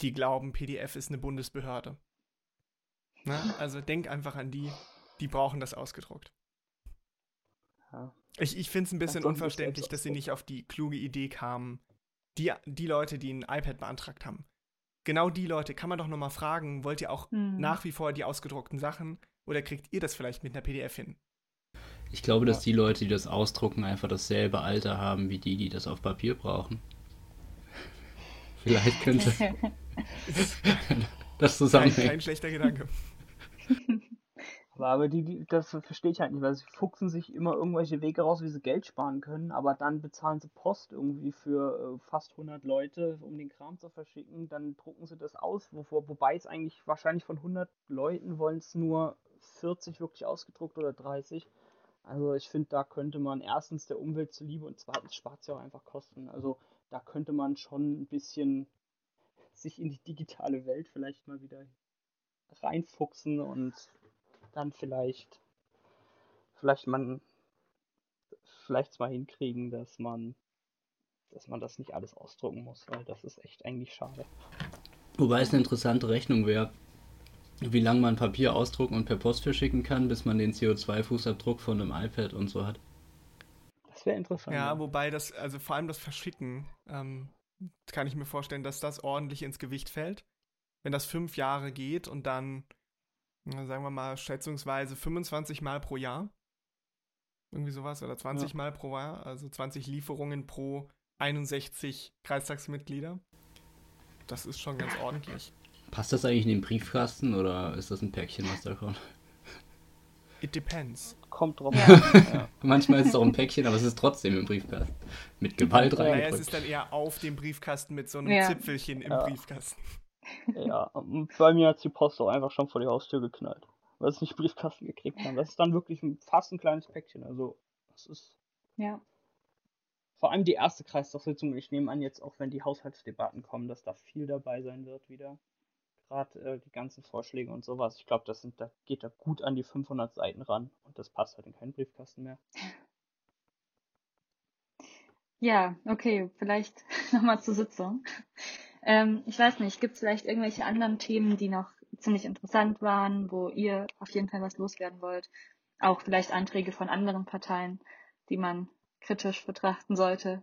die glauben, PDF ist eine Bundesbehörde. Na? Ne? Also denk einfach an die, die brauchen das ausgedruckt. Ja. Ich, ich finde es ein bisschen unverständlich, dass sie nicht auf die kluge Idee kamen, die, die Leute, die ein iPad beantragt haben, genau die Leute kann man doch nochmal fragen, wollt ihr auch mhm. nach wie vor die ausgedruckten Sachen oder kriegt ihr das vielleicht mit einer PDF hin? Ich glaube, dass die Leute, die das ausdrucken, einfach dasselbe Alter haben wie die, die das auf Papier brauchen. Vielleicht könnte das zusammenhängen. Kein, kein schlechter Gedanke. Aber, die, die, das verstehe ich halt nicht, weil sie fuchsen sich immer irgendwelche Wege raus, wie sie Geld sparen können, aber dann bezahlen sie Post irgendwie für äh, fast 100 Leute, um den Kram zu verschicken, dann drucken sie das aus, wovor, wobei es eigentlich wahrscheinlich von 100 Leuten wollen es nur 40 wirklich ausgedruckt oder 30. Also ich finde, da könnte man erstens der Umwelt zuliebe und zweitens spart es ja auch einfach Kosten. Also da könnte man schon ein bisschen sich in die digitale Welt vielleicht mal wieder reinfuchsen und dann vielleicht, vielleicht man, vielleicht mal hinkriegen, dass man, dass man das nicht alles ausdrucken muss, weil das ist echt eigentlich schade. Wobei es eine interessante Rechnung wäre, wie lange man Papier ausdrucken und per Post verschicken kann, bis man den CO2-Fußabdruck von einem iPad und so hat. Das wäre interessant. Ja, ja, wobei das, also vor allem das Verschicken, ähm, kann ich mir vorstellen, dass das ordentlich ins Gewicht fällt. Wenn das fünf Jahre geht und dann sagen wir mal, schätzungsweise 25 Mal pro Jahr. Irgendwie sowas, oder 20 ja. Mal pro Jahr, also 20 Lieferungen pro 61 Kreistagsmitglieder. Das ist schon ganz ordentlich. Passt das eigentlich in den Briefkasten oder ist das ein Päckchen, was da kommt? It depends. Kommt drauf ja. ja. Manchmal ist es auch ein Päckchen, aber es ist trotzdem im Briefkasten. Mit Gewalt rein. Naja, es ist dann eher auf dem Briefkasten mit so einem ja. Zipfelchen im Briefkasten. Ja, bei mir hat die Post auch einfach schon vor die Haustür geknallt. Weil es nicht Briefkasten gekriegt haben. Das ist dann wirklich fast ein kleines Päckchen. Also, das ist. Ja. Vor allem die erste Kreistagssitzung. Ich nehme an, jetzt auch wenn die Haushaltsdebatten kommen, dass da viel dabei sein wird wieder gerade äh, die ganzen Vorschläge und sowas. Ich glaube, das sind, da geht da gut an die 500 Seiten ran und das passt halt in keinen Briefkasten mehr. Ja, okay, vielleicht nochmal zur Sitzung. Ähm, ich weiß nicht, gibt es vielleicht irgendwelche anderen Themen, die noch ziemlich interessant waren, wo ihr auf jeden Fall was loswerden wollt? Auch vielleicht Anträge von anderen Parteien, die man kritisch betrachten sollte.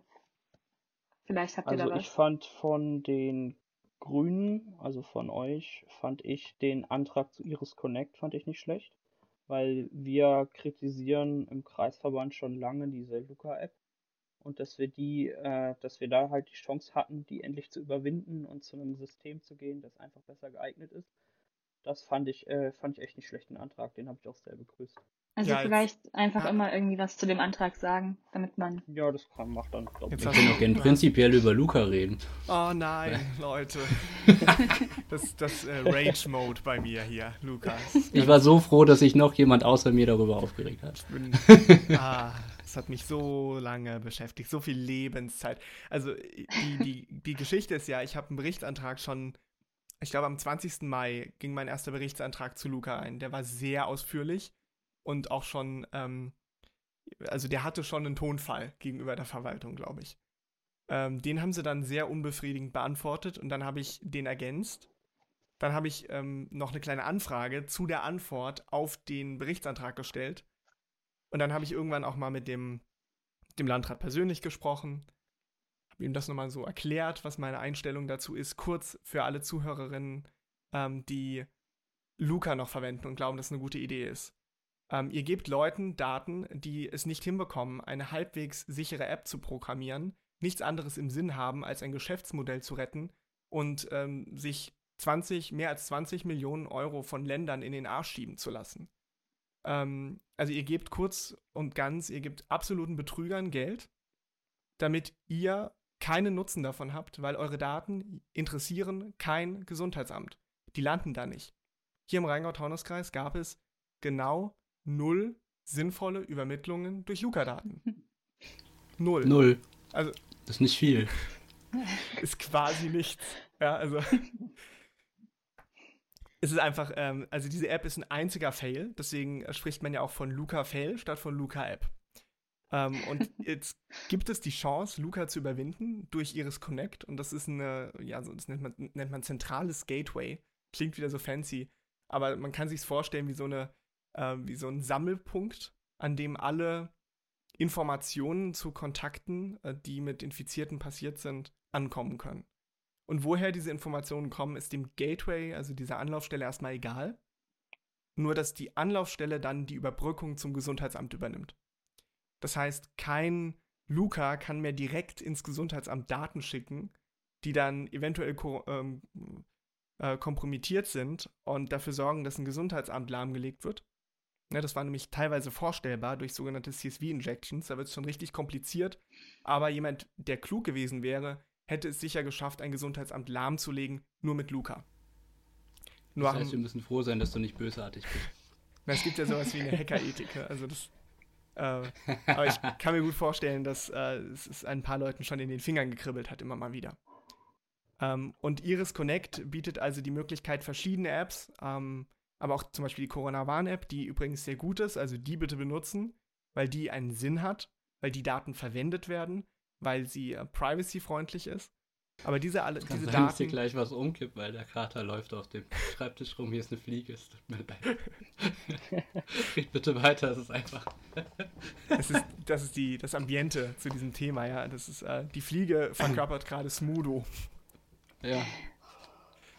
Vielleicht habt ihr also da was. Ich fand von den Grünen, also von euch, fand ich den Antrag zu Iris Connect fand ich nicht schlecht, weil wir kritisieren im Kreisverband schon lange diese Luca-App und dass wir die, äh, dass wir da halt die Chance hatten, die endlich zu überwinden und zu einem System zu gehen, das einfach besser geeignet ist. Das fand ich, äh, fand ich echt nicht schlechten Antrag, den habe ich auch sehr begrüßt. Also ja, vielleicht einfach ja. immer irgendwie was zu dem Antrag sagen, damit man. Ja, das kann, macht dann, glaube ich. Wir können auch gerne prinzipiell über Luca reden. Oh nein, Leute. das das äh, Rage-Mode bei mir hier, Lukas. Ich war so froh, dass sich noch jemand außer mir darüber aufgeregt hat. Bin, ah, das hat mich so lange beschäftigt, so viel Lebenszeit. Also die, die, die Geschichte ist ja, ich habe einen Berichtsantrag schon ich glaube, am 20. Mai ging mein erster Berichtsantrag zu Luca ein. Der war sehr ausführlich und auch schon, ähm, also der hatte schon einen Tonfall gegenüber der Verwaltung, glaube ich. Ähm, den haben sie dann sehr unbefriedigend beantwortet und dann habe ich den ergänzt. Dann habe ich ähm, noch eine kleine Anfrage zu der Antwort auf den Berichtsantrag gestellt. Und dann habe ich irgendwann auch mal mit dem, dem Landrat persönlich gesprochen, habe ihm das nochmal so erklärt, was meine Einstellung dazu ist, kurz für alle Zuhörerinnen, ähm, die Luca noch verwenden und glauben, dass es eine gute Idee ist. Ähm, ihr gebt Leuten Daten, die es nicht hinbekommen, eine halbwegs sichere App zu programmieren, nichts anderes im Sinn haben, als ein Geschäftsmodell zu retten und ähm, sich 20, mehr als 20 Millionen Euro von Ländern in den Arsch schieben zu lassen. Ähm, also ihr gebt kurz und ganz, ihr gebt absoluten Betrügern Geld, damit ihr keinen Nutzen davon habt, weil eure Daten interessieren kein Gesundheitsamt. Die landen da nicht. Hier im Rheingau-Taunus-Kreis gab es genau null sinnvolle Übermittlungen durch Luca-Daten. Null. Null. Also. Das ist nicht viel. Ist quasi nichts. Ja, also. es ist einfach, ähm, also diese App ist ein einziger Fail, deswegen spricht man ja auch von Luca Fail statt von Luca App. Ähm, und jetzt gibt es die Chance, Luca zu überwinden durch Iris Connect und das ist eine, ja, so, das nennt man, nennt man zentrales Gateway. Klingt wieder so fancy, aber man kann sich vorstellen wie so eine äh, wie so ein Sammelpunkt, an dem alle Informationen zu Kontakten, äh, die mit Infizierten passiert sind, ankommen können. Und woher diese Informationen kommen, ist dem Gateway, also dieser Anlaufstelle, erstmal egal. Nur, dass die Anlaufstelle dann die Überbrückung zum Gesundheitsamt übernimmt. Das heißt, kein Luca kann mehr direkt ins Gesundheitsamt Daten schicken, die dann eventuell ähm, äh, kompromittiert sind und dafür sorgen, dass ein Gesundheitsamt lahmgelegt wird, ja, ne, das war nämlich teilweise vorstellbar durch sogenannte CSV-Injections. Da wird es schon richtig kompliziert. Aber jemand, der klug gewesen wäre, hätte es sicher geschafft, ein Gesundheitsamt lahmzulegen, nur mit Luca. Nur das heißt, wir müssen froh sein, dass du nicht bösartig bist. Na, es gibt ja sowas wie eine Hackerethik. Ne? Also das, äh, aber ich kann mir gut vorstellen, dass äh, es ein paar Leuten schon in den Fingern gekribbelt hat, immer mal wieder. Ähm, und Iris Connect bietet also die Möglichkeit, verschiedene Apps ähm, aber auch zum Beispiel die Corona-Warn-App, die übrigens sehr gut ist, also die bitte benutzen, weil die einen Sinn hat, weil die Daten verwendet werden, weil sie äh, privacy-freundlich ist. Aber diese alle, diese sein, Daten. Dass hier gleich was umkippt, weil der Krater läuft auf dem Schreibtisch rum. Hier ist eine Fliege. Es tut mir leid. Red bitte weiter. Es ist einfach. es ist, das ist die, das Ambiente zu diesem Thema, ja. Das ist äh, die Fliege verkörpert gerade Smudo. Ja.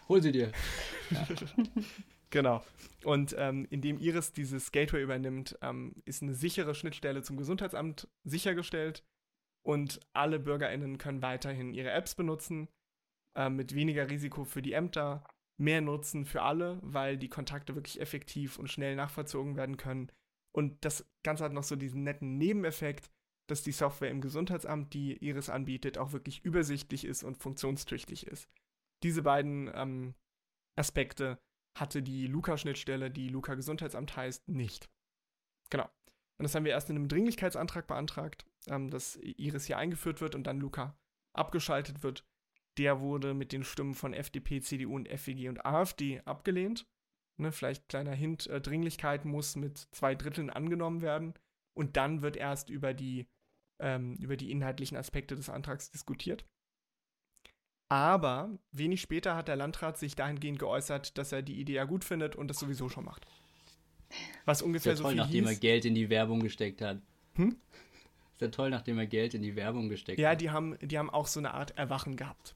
Hol sie dir. Ja. Genau. Und ähm, indem Iris dieses Gateway übernimmt, ähm, ist eine sichere Schnittstelle zum Gesundheitsamt sichergestellt und alle BürgerInnen können weiterhin ihre Apps benutzen, äh, mit weniger Risiko für die Ämter, mehr Nutzen für alle, weil die Kontakte wirklich effektiv und schnell nachvollzogen werden können Und das Ganze hat noch so diesen netten Nebeneffekt, dass die Software im Gesundheitsamt, die Iris anbietet, auch wirklich übersichtlich ist und funktionstüchtig ist. Diese beiden ähm, Aspekte hatte die Luca-Schnittstelle, die Luca Gesundheitsamt heißt, nicht. Genau. Und das haben wir erst in einem Dringlichkeitsantrag beantragt, ähm, dass Iris hier eingeführt wird und dann Luca abgeschaltet wird. Der wurde mit den Stimmen von FDP, CDU und FWG und AfD abgelehnt. Ne, vielleicht kleiner Hint, äh, Dringlichkeit muss mit zwei Dritteln angenommen werden. Und dann wird erst über die, ähm, über die inhaltlichen Aspekte des Antrags diskutiert. Aber wenig später hat der Landrat sich dahingehend geäußert, dass er die Idee ja gut findet und das sowieso schon macht. Was ungefähr ja toll, so viel nachdem hieß. er Geld in die Werbung gesteckt hat. Hm? Ist ja toll, nachdem er Geld in die Werbung gesteckt ja, hat. Ja, die haben, die haben auch so eine Art Erwachen gehabt.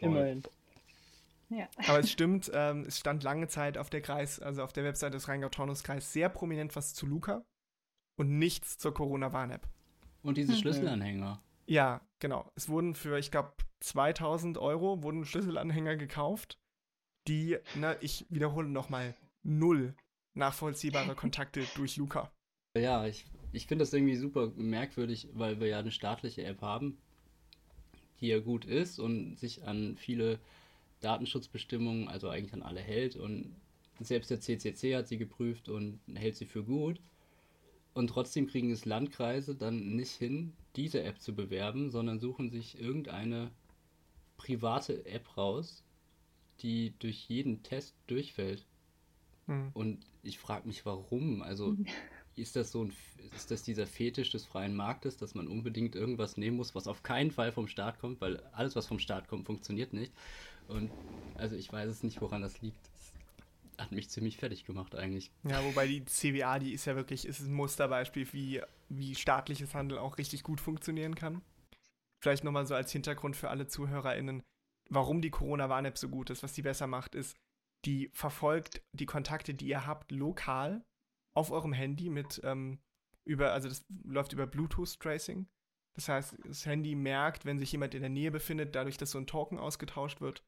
Immerhin. Ja. Aber es stimmt, ähm, es stand lange Zeit auf der Kreis, also auf der Webseite des Rheingau-Taunus-Kreis sehr prominent was zu Luca und nichts zur Corona-Warn-App. Und diese mhm. Schlüsselanhänger. Ja, genau. Es wurden für, ich glaube, 2000 Euro wurden Schlüsselanhänger gekauft, die, ne, ich wiederhole nochmal, null nachvollziehbare Kontakte durch Luca. Ja, ich, ich finde das irgendwie super merkwürdig, weil wir ja eine staatliche App haben, die ja gut ist und sich an viele Datenschutzbestimmungen, also eigentlich an alle hält. Und selbst der CCC hat sie geprüft und hält sie für gut. Und trotzdem kriegen es Landkreise dann nicht hin, diese App zu bewerben, sondern suchen sich irgendeine private App raus, die durch jeden Test durchfällt. Mhm. Und ich frage mich, warum. Also ist das so ein, ist das dieser Fetisch des freien Marktes, dass man unbedingt irgendwas nehmen muss, was auf keinen Fall vom Staat kommt, weil alles, was vom Staat kommt, funktioniert nicht. Und also ich weiß es nicht, woran das liegt. Das hat mich ziemlich fertig gemacht eigentlich. Ja, wobei die CWA, die ist ja wirklich, ist ein Musterbeispiel, wie, wie staatliches Handeln auch richtig gut funktionieren kann. Vielleicht nochmal so als Hintergrund für alle ZuhörerInnen, warum die Corona-Warn-App so gut ist, was die besser macht, ist, die verfolgt die Kontakte, die ihr habt, lokal auf eurem Handy mit ähm, über, also das läuft über Bluetooth-Tracing. Das heißt, das Handy merkt, wenn sich jemand in der Nähe befindet, dadurch, dass so ein Token ausgetauscht wird.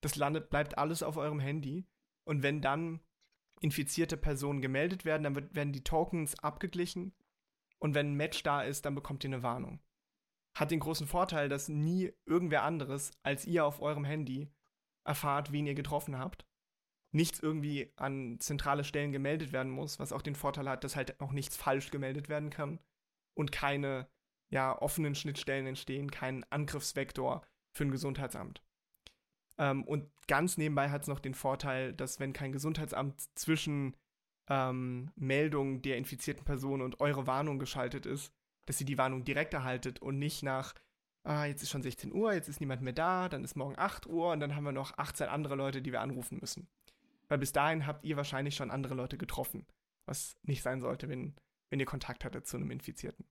Das landet, bleibt alles auf eurem Handy. Und wenn dann infizierte Personen gemeldet werden, dann wird, werden die Tokens abgeglichen. Und wenn ein Match da ist, dann bekommt ihr eine Warnung. Hat den großen Vorteil, dass nie irgendwer anderes als ihr auf eurem Handy erfahrt, wen ihr getroffen habt nichts irgendwie an zentrale Stellen gemeldet werden muss, was auch den Vorteil hat, dass halt auch nichts falsch gemeldet werden kann und keine ja, offenen Schnittstellen entstehen, kein Angriffsvektor für ein Gesundheitsamt. Ähm, und ganz nebenbei hat es noch den Vorteil, dass wenn kein Gesundheitsamt zwischen ähm, Meldung der infizierten Person und eure Warnung geschaltet ist, dass ihr die Warnung direkt erhaltet und nicht nach, ah, jetzt ist schon 16 Uhr, jetzt ist niemand mehr da, dann ist morgen 8 Uhr und dann haben wir noch 18 andere Leute, die wir anrufen müssen. Weil bis dahin habt ihr wahrscheinlich schon andere Leute getroffen. Was nicht sein sollte, wenn, wenn ihr Kontakt hattet zu einem Infizierten.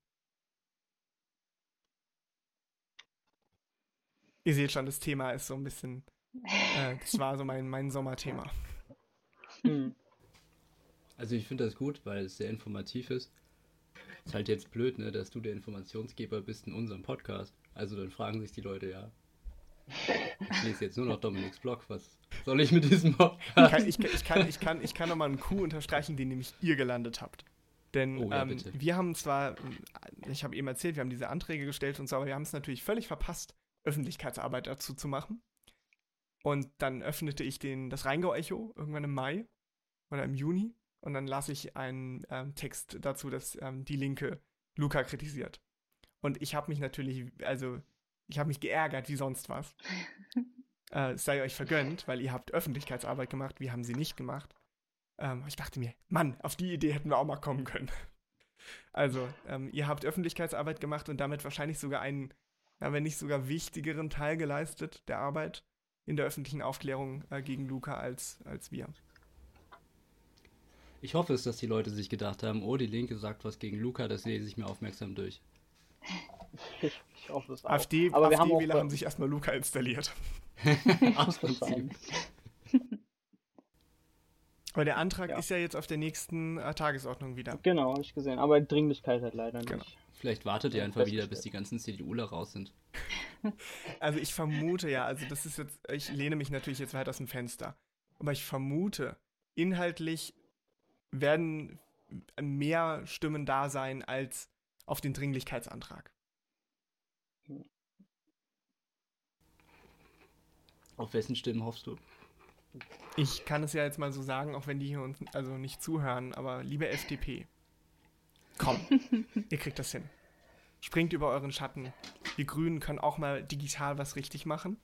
Ihr seht schon, das Thema ist so ein bisschen. Äh, das war so mein, mein Sommerthema. Hm. Also ich finde das gut, weil es sehr informativ ist. Ist halt jetzt blöd, ne, dass du der Informationsgeber bist in unserem Podcast. Also dann fragen sich die Leute ja, ich lese jetzt nur noch Dominiks Blog. Was soll ich mit diesem Podcast? Ich kann, ich, ich, kann, ich, kann, ich kann nochmal einen Coup unterstreichen, den nämlich ihr gelandet habt. Denn oh, ja, ähm, wir haben zwar, ich habe eben erzählt, wir haben diese Anträge gestellt und so, aber wir haben es natürlich völlig verpasst, Öffentlichkeitsarbeit dazu zu machen. Und dann öffnete ich den, das Rheingau-Echo irgendwann im Mai oder im Juni und dann las ich einen ähm, Text dazu, dass ähm, die Linke Luca kritisiert. Und ich habe mich natürlich, also ich habe mich geärgert wie sonst was. äh, es sei euch vergönnt, weil ihr habt Öffentlichkeitsarbeit gemacht, wir haben sie nicht gemacht. Ähm, ich dachte mir, Mann, auf die Idee hätten wir auch mal kommen können. Also, ähm, ihr habt Öffentlichkeitsarbeit gemacht und damit wahrscheinlich sogar einen, ja, wenn nicht sogar wichtigeren Teil geleistet der Arbeit in der öffentlichen Aufklärung äh, gegen Luca als, als wir. Ich hoffe es, dass die Leute sich gedacht haben, oh, die Linke sagt was gegen Luca, das lese ich mir aufmerksam durch. Ich, ich hoffe es auch. AfD, Aber AfD haben, Wähler haben sich erstmal Luca installiert. Aber der Antrag ja. ist ja jetzt auf der nächsten äh, Tagesordnung wieder. Genau, habe ich gesehen. Aber Dringlichkeit halt leider nicht. Genau. Vielleicht wartet ihr einfach wieder, bis die ganzen CDUler raus sind. Also ich vermute ja, also das ist jetzt, ich lehne mich natürlich jetzt weit aus dem Fenster. Aber ich vermute, inhaltlich werden mehr Stimmen da sein als auf den Dringlichkeitsantrag. Auf wessen Stimmen hoffst du? Ich kann es ja jetzt mal so sagen, auch wenn die hier uns also nicht zuhören, aber liebe FDP, komm, ihr kriegt das hin. Springt über euren Schatten. Wir Grünen können auch mal digital was richtig machen.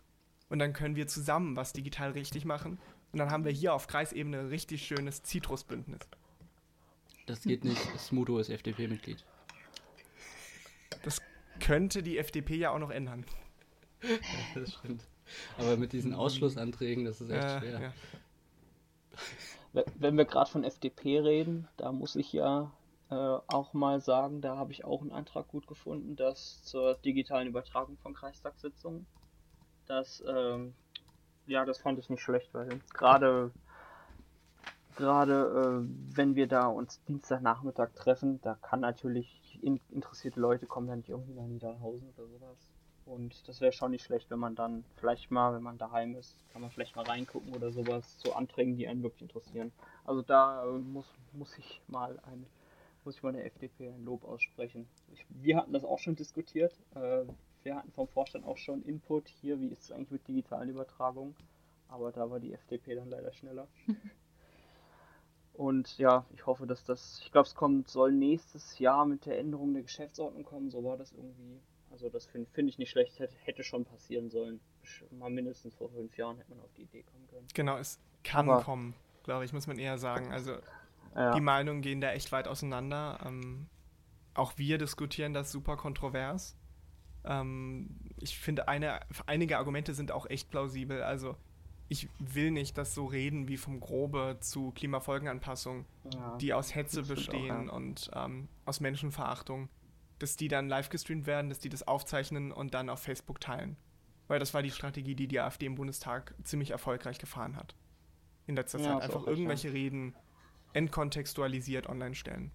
Und dann können wir zusammen was digital richtig machen. Und dann haben wir hier auf Kreisebene ein richtig schönes Zitrusbündnis. Das geht nicht. Smudo ist FDP-Mitglied. Das könnte die FDP ja auch noch ändern. Ja, das stimmt. Aber mit diesen Ausschlussanträgen, das ist echt äh, schwer. Ja. Wenn wir gerade von FDP reden, da muss ich ja äh, auch mal sagen, da habe ich auch einen Antrag gut gefunden, dass zur digitalen Übertragung von Kreistagssitzungen. Das, ähm, ja, das fand ich nicht schlecht, weil gerade gerade äh, wenn wir da uns Dienstagnachmittag treffen, da kann natürlich in, interessierte Leute kommen dann nicht irgendwie nach Niederhausen oder sowas. Und das wäre schon nicht schlecht, wenn man dann vielleicht mal, wenn man daheim ist, kann man vielleicht mal reingucken oder sowas zu Anträgen, die einen wirklich interessieren. Also da äh, muss, muss ich mal ein, muss ich mal der FDP ein Lob aussprechen. Ich, wir hatten das auch schon diskutiert. Äh, wir hatten vom Vorstand auch schon Input hier, wie ist es eigentlich mit digitalen Übertragungen. Aber da war die FDP dann leider schneller. Und ja, ich hoffe, dass das, ich glaube, es kommt, soll nächstes Jahr mit der Änderung der Geschäftsordnung kommen. So war das irgendwie. Also das finde find ich nicht schlecht, hätte, hätte schon passieren sollen. Mal mindestens vor fünf Jahren hätte man auf die Idee kommen können. Genau, es kann Aber, kommen, glaube ich, muss man eher sagen. Also ja. die Meinungen gehen da echt weit auseinander. Ähm, auch wir diskutieren das super kontrovers. Ähm, ich finde, eine, einige Argumente sind auch echt plausibel. Also ich will nicht das so reden wie vom Grobe zu Klimafolgenanpassung, ja, die aus Hetze bestehen auch, ja. und ähm, aus Menschenverachtung, dass die dann live gestreamt werden, dass die das aufzeichnen und dann auf Facebook teilen. Weil das war die Strategie, die die AfD im Bundestag ziemlich erfolgreich gefahren hat. In letzter ja, Zeit. Einfach irgendwelche Reden entkontextualisiert online stellen.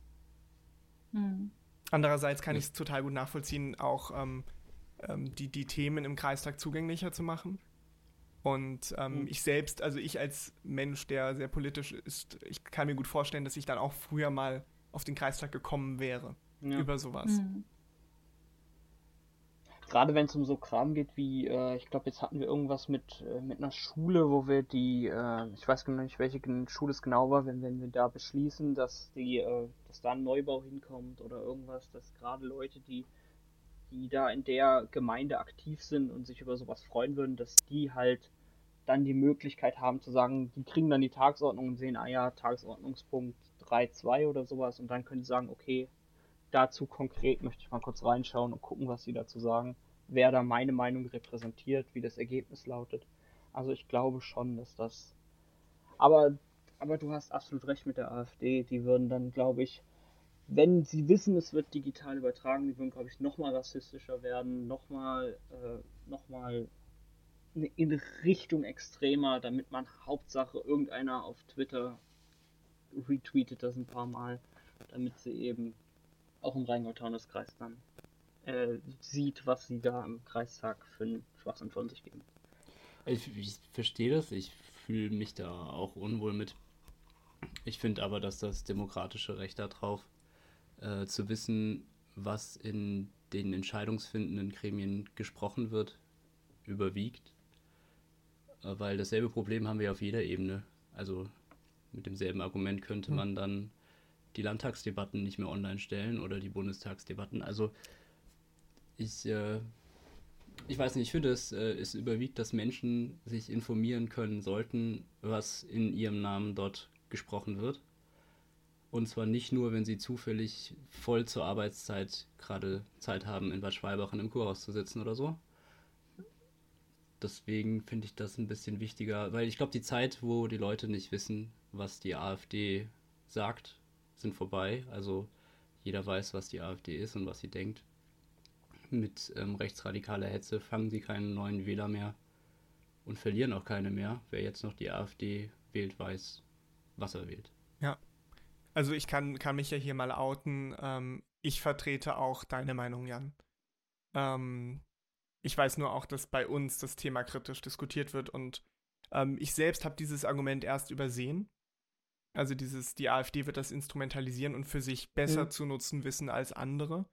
Mhm. Andererseits kann ich es total gut nachvollziehen, auch ähm, ähm, die, die Themen im Kreistag zugänglicher zu machen und ähm, mhm. ich selbst, also ich als Mensch, der sehr politisch ist, ich kann mir gut vorstellen, dass ich dann auch früher mal auf den Kreistag gekommen wäre ja. über sowas. Mhm. Gerade wenn es um so Kram geht wie, äh, ich glaube, jetzt hatten wir irgendwas mit, äh, mit einer Schule, wo wir die, äh, ich weiß gar nicht, welche Schule es genau war, wenn, wenn wir da beschließen, dass die, äh, dass da ein Neubau hinkommt oder irgendwas, dass gerade Leute, die die da in der Gemeinde aktiv sind und sich über sowas freuen würden, dass die halt dann die Möglichkeit haben zu sagen, die kriegen dann die Tagesordnung und sehen, ah ja, Tagesordnungspunkt 3.2 oder sowas und dann können sie sagen, okay, dazu konkret möchte ich mal kurz reinschauen und gucken, was sie dazu sagen, wer da meine Meinung repräsentiert, wie das Ergebnis lautet. Also ich glaube schon, dass das. Aber, aber du hast absolut recht mit der AfD, die würden dann, glaube ich, wenn sie wissen, es wird digital übertragen, die würden, glaube ich, nochmal rassistischer werden, nochmal äh, noch in Richtung extremer, damit man Hauptsache irgendeiner auf Twitter retweetet das ein paar Mal, damit sie eben auch im Rheingau-Taunus-Kreis dann äh, sieht, was sie da im Kreistag für einen Schwachsinn von sich geben. Ich, ich verstehe das, ich fühle mich da auch unwohl mit. Ich finde aber, dass das demokratische Recht darauf äh, zu wissen, was in den entscheidungsfindenden Gremien gesprochen wird, überwiegt. Äh, weil dasselbe Problem haben wir auf jeder Ebene. Also mit demselben Argument könnte hm. man dann die Landtagsdebatten nicht mehr online stellen oder die Bundestagsdebatten. Also ich, äh, ich weiß nicht, ich finde, es, äh, es überwiegt, dass Menschen sich informieren können sollten, was in ihrem Namen dort gesprochen wird. Und zwar nicht nur, wenn sie zufällig voll zur Arbeitszeit gerade Zeit haben, in Bad Schwalbach in einem Kurhaus zu sitzen oder so. Deswegen finde ich das ein bisschen wichtiger, weil ich glaube, die Zeit, wo die Leute nicht wissen, was die AfD sagt, sind vorbei. Also jeder weiß, was die AfD ist und was sie denkt. Mit ähm, rechtsradikaler Hetze fangen sie keinen neuen Wähler mehr und verlieren auch keine mehr. Wer jetzt noch die AfD wählt, weiß, was er wählt. Ja, also ich kann, kann mich ja hier mal outen. Ähm, ich vertrete auch deine Meinung, Jan. Ähm, ich weiß nur auch, dass bei uns das Thema kritisch diskutiert wird und ähm, ich selbst habe dieses Argument erst übersehen. Also dieses, die AfD wird das instrumentalisieren und für sich besser mhm. zu nutzen wissen als andere.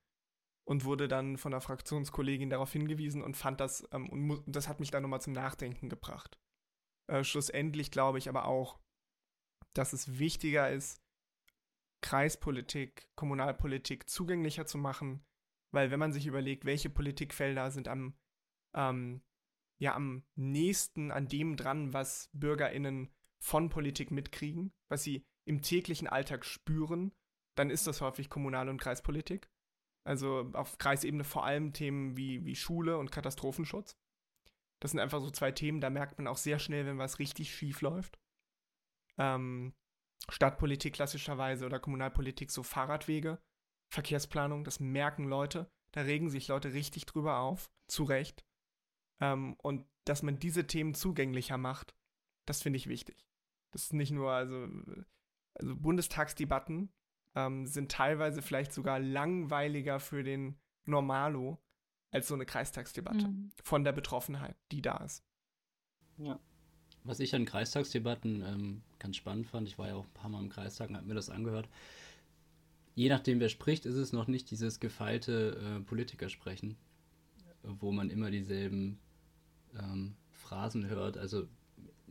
Und wurde dann von der Fraktionskollegin darauf hingewiesen und fand das, ähm, und das hat mich dann nochmal zum Nachdenken gebracht. Äh, schlussendlich glaube ich aber auch, dass es wichtiger ist, Kreispolitik, Kommunalpolitik zugänglicher zu machen, weil wenn man sich überlegt, welche Politikfelder sind am, ähm, ja, am nächsten an dem dran, was BürgerInnen von Politik mitkriegen, was sie im täglichen Alltag spüren, dann ist das häufig Kommunal- und Kreispolitik. Also auf Kreisebene vor allem Themen wie, wie Schule und Katastrophenschutz. Das sind einfach so zwei Themen, da merkt man auch sehr schnell, wenn was richtig schief läuft. Ähm, Stadtpolitik klassischerweise oder Kommunalpolitik so Fahrradwege, Verkehrsplanung, das merken Leute. Da regen sich Leute richtig drüber auf, zu Recht. Ähm, und dass man diese Themen zugänglicher macht, das finde ich wichtig. Das ist nicht nur, also, also Bundestagsdebatten ähm, sind teilweise vielleicht sogar langweiliger für den Normalo als so eine Kreistagsdebatte mhm. von der Betroffenheit, die da ist. Ja. Was ich an Kreistagsdebatten ähm, ganz spannend fand, ich war ja auch ein paar Mal im Kreistag und habe mir das angehört. Je nachdem, wer spricht, ist es noch nicht dieses gefeilte äh, Politikersprechen, wo man immer dieselben ähm, Phrasen hört. Also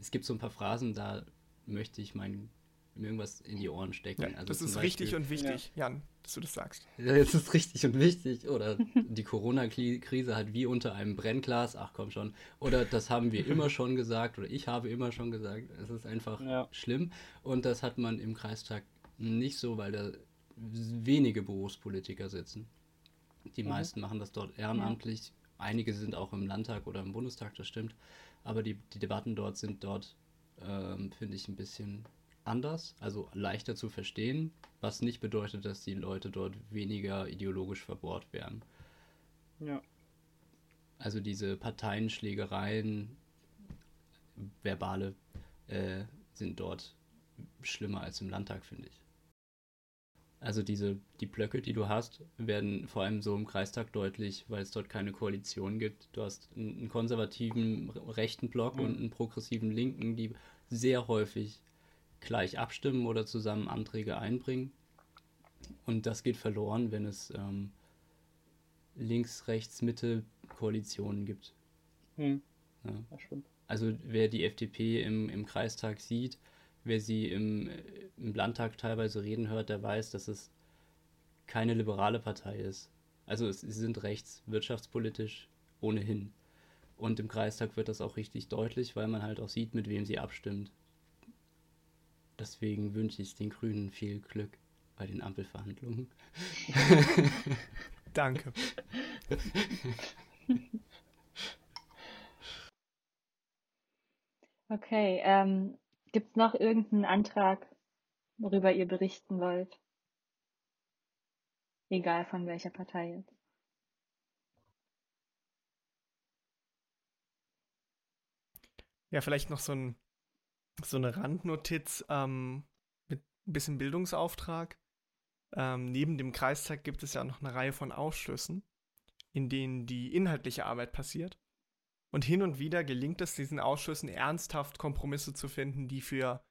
es gibt so ein paar Phrasen, da möchte ich mein, mir irgendwas in die Ohren stecken. Ja, also das ist Beispiel, richtig und wichtig, ja. Jan, dass du das sagst. Ja, das ist richtig und wichtig. Oder die Corona-Krise hat wie unter einem Brennglas, ach komm schon. Oder das haben wir immer schon gesagt oder ich habe immer schon gesagt. Es ist einfach ja. schlimm. Und das hat man im Kreistag nicht so, weil da wenige Berufspolitiker sitzen. Die mhm. meisten machen das dort ehrenamtlich. Einige sind auch im Landtag oder im Bundestag, das stimmt. Aber die, die Debatten dort sind dort, ähm, finde ich, ein bisschen anders, also leichter zu verstehen, was nicht bedeutet, dass die Leute dort weniger ideologisch verbohrt werden. Ja. Also diese Parteienschlägereien, verbale, äh, sind dort schlimmer als im Landtag, finde ich. Also diese, die Blöcke, die du hast, werden vor allem so im Kreistag deutlich, weil es dort keine Koalition gibt. Du hast einen konservativen rechten Block mhm. und einen progressiven linken, die sehr häufig gleich abstimmen oder zusammen Anträge einbringen. Und das geht verloren, wenn es ähm, links, rechts, Mitte Koalitionen gibt. Mhm. Ja. Das stimmt. Also wer die FDP im, im Kreistag sieht, wer sie im, im Landtag teilweise reden hört, der weiß, dass es keine liberale Partei ist. Also es, sie sind rechts, wirtschaftspolitisch ohnehin. Und im Kreistag wird das auch richtig deutlich, weil man halt auch sieht, mit wem sie abstimmt. Deswegen wünsche ich den Grünen viel Glück bei den Ampelverhandlungen. Danke. Okay, ähm, Gibt es noch irgendeinen Antrag, worüber ihr berichten wollt? Egal von welcher Partei jetzt. Ja, vielleicht noch so, ein, so eine Randnotiz ähm, mit ein bisschen Bildungsauftrag. Ähm, neben dem Kreistag gibt es ja noch eine Reihe von Ausschüssen, in denen die inhaltliche Arbeit passiert. Und hin und wieder gelingt es diesen Ausschüssen ernsthaft Kompromisse zu finden, die für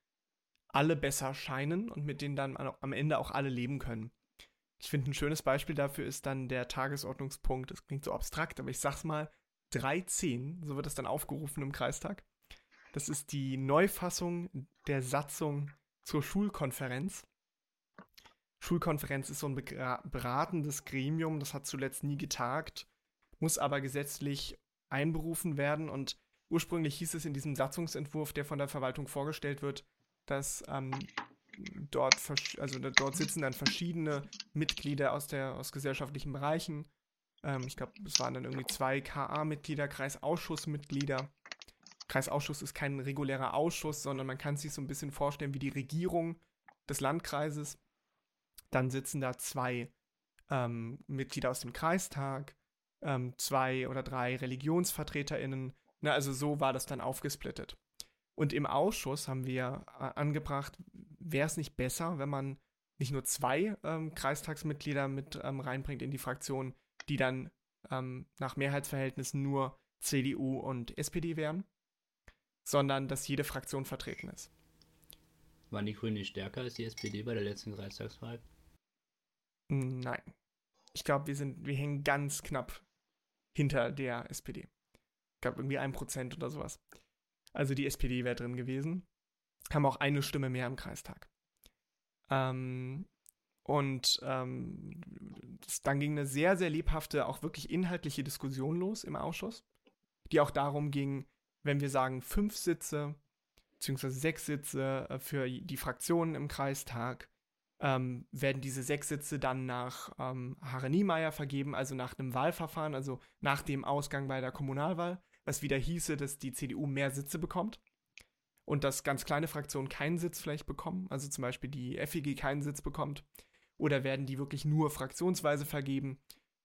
alle besser scheinen und mit denen dann am Ende auch alle leben können. Ich finde, ein schönes Beispiel dafür ist dann der Tagesordnungspunkt, das klingt so abstrakt, aber ich sag's mal, 3.10, so wird es dann aufgerufen im Kreistag. Das ist die Neufassung der Satzung zur Schulkonferenz. Schulkonferenz ist so ein beratendes Gremium, das hat zuletzt nie getagt, muss aber gesetzlich einberufen werden. Und ursprünglich hieß es in diesem Satzungsentwurf, der von der Verwaltung vorgestellt wird, dass ähm, dort, also dort sitzen dann verschiedene Mitglieder aus, der, aus gesellschaftlichen Bereichen. Ähm, ich glaube, es waren dann irgendwie zwei KA-Mitglieder, Kreisausschussmitglieder. Kreisausschuss ist kein regulärer Ausschuss, sondern man kann sich so ein bisschen vorstellen wie die Regierung des Landkreises. Dann sitzen da zwei ähm, Mitglieder aus dem Kreistag, ähm, zwei oder drei ReligionsvertreterInnen. Na, also so war das dann aufgesplittet. Und im Ausschuss haben wir äh, angebracht, wäre es nicht besser, wenn man nicht nur zwei ähm, Kreistagsmitglieder mit ähm, reinbringt in die Fraktion, die dann ähm, nach Mehrheitsverhältnissen nur CDU und SPD wären, sondern dass jede Fraktion vertreten ist. Waren die Grünen nicht stärker als die SPD bei der letzten Reichstagswahl? Nein. Ich glaube, wir sind, wir hängen ganz knapp hinter der SPD. Glaube, irgendwie ein Prozent oder sowas. Also die SPD wäre drin gewesen. Haben auch eine Stimme mehr im Kreistag. Ähm, und ähm, das, dann ging eine sehr, sehr lebhafte, auch wirklich inhaltliche Diskussion los im Ausschuss, die auch darum ging, wenn wir sagen fünf Sitze, beziehungsweise sechs Sitze äh, für die Fraktionen im Kreistag, ähm, werden diese sechs Sitze dann nach ähm, Harre Niemeyer vergeben, also nach einem Wahlverfahren, also nach dem Ausgang bei der Kommunalwahl, was wieder hieße, dass die CDU mehr Sitze bekommt und dass ganz kleine Fraktionen keinen Sitz vielleicht bekommen, also zum Beispiel die FEG keinen Sitz bekommt, oder werden die wirklich nur fraktionsweise vergeben?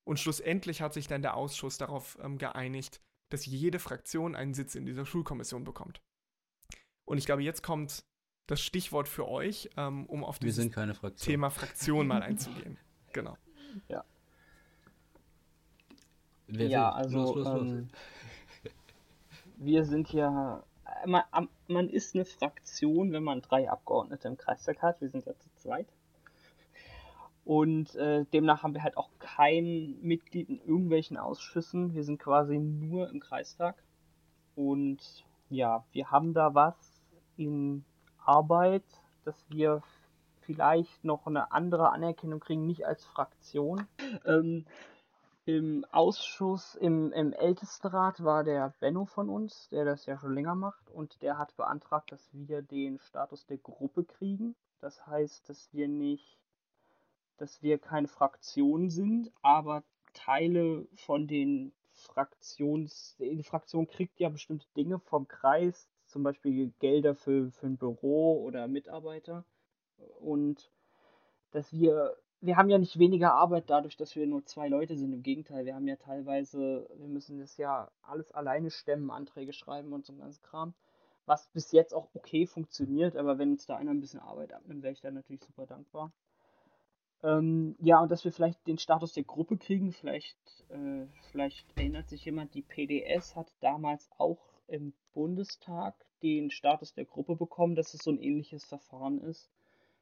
Und schlussendlich hat sich dann der Ausschuss darauf ähm, geeinigt, dass jede Fraktion einen Sitz in dieser Schulkommission bekommt. Und ich glaube, jetzt kommt das Stichwort für euch, ähm, um auf dieses Fraktion. Thema Fraktion mal einzugehen. Genau. Ja. Wer ja, will? also Los, los, los. ähm, wir sind ja, man, man ist eine Fraktion, wenn man drei Abgeordnete im Kreistag hat. Wir sind ja zu zweit. Und äh, demnach haben wir halt auch kein Mitglied in irgendwelchen Ausschüssen. Wir sind quasi nur im Kreistag. Und ja, wir haben da was in Arbeit, dass wir vielleicht noch eine andere Anerkennung kriegen, nicht als Fraktion. Ähm, Im Ausschuss, im, im Ältestenrat war der Benno von uns, der das ja schon länger macht, und der hat beantragt, dass wir den Status der Gruppe kriegen. Das heißt, dass wir nicht, dass wir keine Fraktion sind, aber Teile von den Fraktions, die Fraktion kriegt ja bestimmte Dinge vom Kreis, zum Beispiel Gelder für, für ein Büro oder Mitarbeiter. Und dass wir, wir haben ja nicht weniger Arbeit dadurch, dass wir nur zwei Leute sind. Im Gegenteil, wir haben ja teilweise, wir müssen das ja alles alleine stemmen, Anträge schreiben und so ein ganzes Kram. Was bis jetzt auch okay funktioniert, aber wenn uns da einer ein bisschen Arbeit abnimmt, wäre ich da natürlich super dankbar. Ähm, ja, und dass wir vielleicht den Status der Gruppe kriegen, vielleicht, äh, vielleicht erinnert sich jemand, die PDS hat damals auch im Bundestag den Status der Gruppe bekommen, dass es so ein ähnliches Verfahren ist,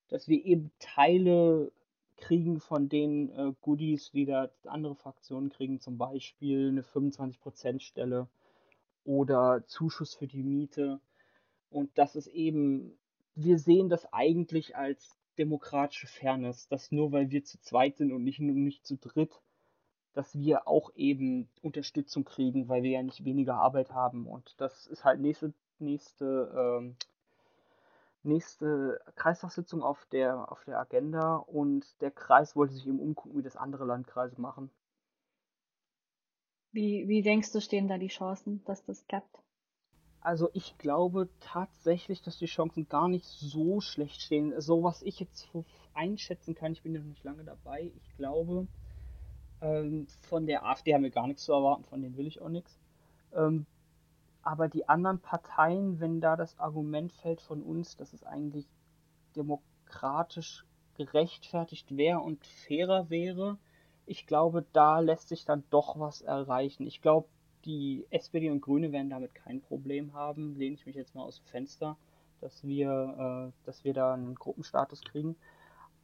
dass wir eben Teile kriegen von den äh, Goodies, die da andere Fraktionen kriegen, zum Beispiel eine 25%-Stelle oder Zuschuss für die Miete. Und das ist eben, wir sehen das eigentlich als demokratische Fairness, dass nur weil wir zu zweit sind und nicht, nicht zu dritt, dass wir auch eben Unterstützung kriegen, weil wir ja nicht weniger Arbeit haben. Und das ist halt nächste, nächste, ähm, nächste Kreistagssitzung auf der, auf der Agenda und der Kreis wollte sich eben umgucken, wie das andere Landkreise machen. Wie, wie denkst du, stehen da die Chancen, dass das klappt? Also ich glaube tatsächlich, dass die Chancen gar nicht so schlecht stehen. So was ich jetzt einschätzen kann, ich bin ja noch nicht lange dabei, ich glaube, ähm, von der AfD haben wir gar nichts zu erwarten, von denen will ich auch nichts. Ähm, aber die anderen Parteien, wenn da das Argument fällt von uns, dass es eigentlich demokratisch gerechtfertigt wäre und fairer wäre, ich glaube, da lässt sich dann doch was erreichen. Ich glaube, die SPD und Grüne werden damit kein Problem haben, lehne ich mich jetzt mal aus dem Fenster, dass wir, äh, dass wir da einen Gruppenstatus kriegen.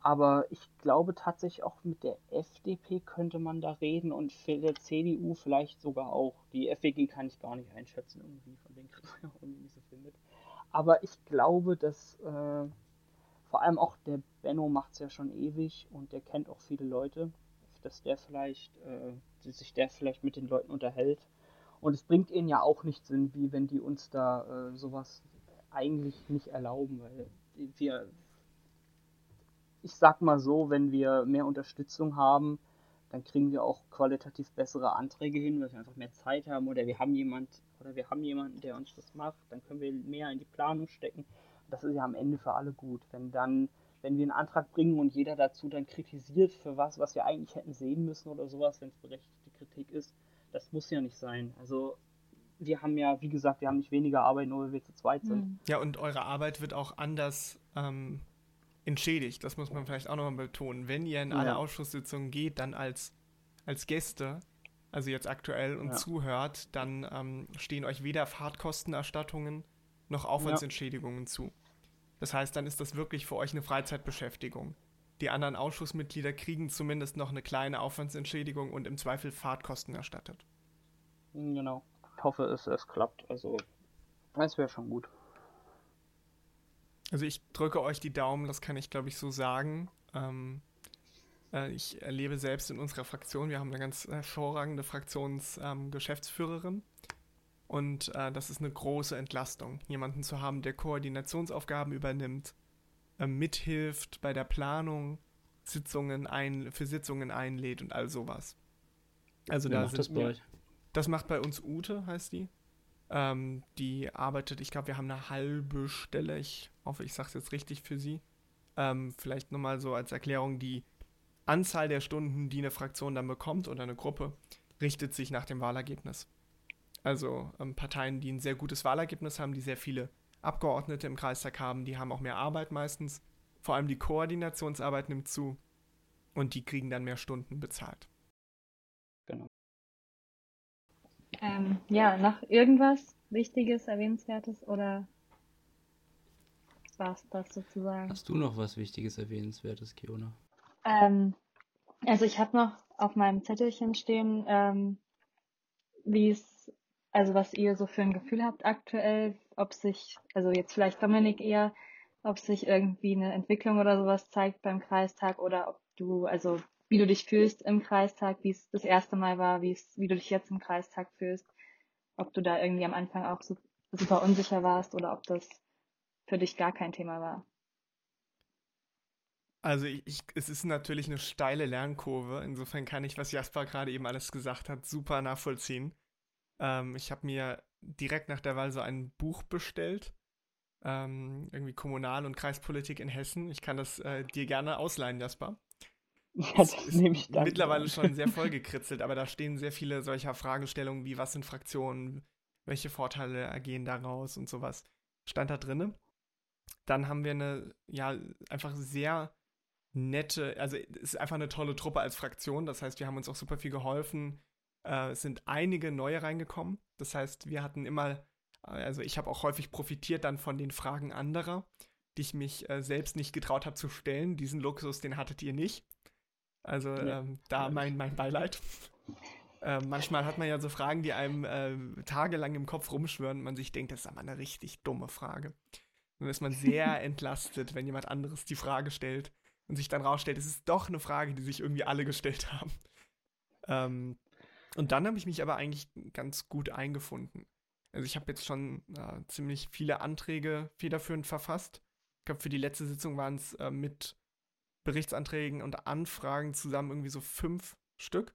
Aber ich glaube tatsächlich auch mit der FDP könnte man da reden und für der CDU vielleicht sogar auch. Die FWG kann ich gar nicht einschätzen irgendwie, von denen kriegt man ja irgendwie nicht so viel mit. Aber ich glaube, dass äh, vor allem auch der Benno macht es ja schon ewig und der kennt auch viele Leute, dass der vielleicht, äh, sich der vielleicht mit den Leuten unterhält. Und es bringt ihnen ja auch nichts Sinn, wie wenn die uns da äh, sowas eigentlich nicht erlauben, weil wir, ich sag mal so, wenn wir mehr Unterstützung haben, dann kriegen wir auch qualitativ bessere Anträge hin, weil wir einfach mehr Zeit haben oder wir haben jemand oder wir haben jemanden, der uns das macht, dann können wir mehr in die Planung stecken. Das ist ja am Ende für alle gut. Wenn dann, wenn wir einen Antrag bringen und jeder dazu dann kritisiert für was, was wir eigentlich hätten sehen müssen oder sowas, wenn es berechtigte Kritik ist, das muss ja nicht sein. Also wir haben ja, wie gesagt, wir haben nicht weniger Arbeit, nur weil wir zu zweit sind. Ja, und eure Arbeit wird auch anders ähm, entschädigt. Das muss man vielleicht auch nochmal betonen. Wenn ihr in ja. alle Ausschusssitzungen geht, dann als, als Gäste, also jetzt aktuell und ja. zuhört, dann ähm, stehen euch weder Fahrtkostenerstattungen noch Aufwandsentschädigungen ja. zu. Das heißt, dann ist das wirklich für euch eine Freizeitbeschäftigung. Die anderen Ausschussmitglieder kriegen zumindest noch eine kleine Aufwandsentschädigung und im Zweifel Fahrtkosten erstattet. Genau. Ich hoffe, es, es klappt. Also, es wäre schon gut. Also ich drücke euch die Daumen, das kann ich glaube ich so sagen. Ähm, äh, ich erlebe selbst in unserer Fraktion, wir haben eine ganz hervorragende Fraktionsgeschäftsführerin. Ähm, und äh, das ist eine große Entlastung, jemanden zu haben, der Koordinationsaufgaben übernimmt, äh, mithilft bei der Planung, Sitzungen ein, für Sitzungen einlädt und all sowas. Also Wer da sind das bei euch? Das macht bei uns Ute, heißt die. Ähm, die arbeitet, ich glaube, wir haben eine halbe Stelle. Ich hoffe, ich sage es jetzt richtig für sie. Ähm, vielleicht nochmal so als Erklärung, die Anzahl der Stunden, die eine Fraktion dann bekommt oder eine Gruppe, richtet sich nach dem Wahlergebnis. Also ähm, Parteien, die ein sehr gutes Wahlergebnis haben, die sehr viele Abgeordnete im Kreistag haben, die haben auch mehr Arbeit meistens. Vor allem die Koordinationsarbeit nimmt zu und die kriegen dann mehr Stunden bezahlt. Ähm, ja, noch irgendwas Wichtiges, Erwähnenswertes oder war es das sozusagen? Hast du noch was Wichtiges, Erwähnenswertes, Kiona? Ähm, also ich habe noch auf meinem Zettelchen stehen, ähm, wie es, also was ihr so für ein Gefühl habt aktuell, ob sich, also jetzt vielleicht Dominik eher, ob sich irgendwie eine Entwicklung oder sowas zeigt beim Kreistag oder ob du, also wie du dich fühlst im Kreistag, wie es das erste Mal war, wie es, wie du dich jetzt im Kreistag fühlst, ob du da irgendwie am Anfang auch super unsicher warst oder ob das für dich gar kein Thema war. Also ich, es ist natürlich eine steile Lernkurve. Insofern kann ich, was Jasper gerade eben alles gesagt hat, super nachvollziehen. Ähm, ich habe mir direkt nach der Wahl so ein Buch bestellt. Ähm, irgendwie Kommunal- und Kreispolitik in Hessen. Ich kann das äh, dir gerne ausleihen, Jasper. Ja, das nehme ich dann. Mittlerweile schon sehr vollgekritzelt, aber da stehen sehr viele solcher Fragestellungen wie, was sind Fraktionen, welche Vorteile ergehen daraus und sowas. Stand da drinne. Dann haben wir eine, ja, einfach sehr nette, also es ist einfach eine tolle Truppe als Fraktion. Das heißt, wir haben uns auch super viel geholfen. Äh, es sind einige neue reingekommen. Das heißt, wir hatten immer, also ich habe auch häufig profitiert dann von den Fragen anderer, die ich mich äh, selbst nicht getraut habe zu stellen. Diesen Luxus, den hattet ihr nicht. Also ja. ähm, da mein, mein Beileid. Äh, manchmal hat man ja so Fragen, die einem äh, tagelang im Kopf rumschwören und man sich denkt, das ist aber eine richtig dumme Frage. Dann ist man sehr entlastet, wenn jemand anderes die Frage stellt und sich dann rausstellt, es ist doch eine Frage, die sich irgendwie alle gestellt haben. Ähm, und dann habe ich mich aber eigentlich ganz gut eingefunden. Also ich habe jetzt schon äh, ziemlich viele Anträge federführend verfasst. Ich glaube, für die letzte Sitzung waren es äh, mit Berichtsanträgen und Anfragen zusammen irgendwie so fünf Stück.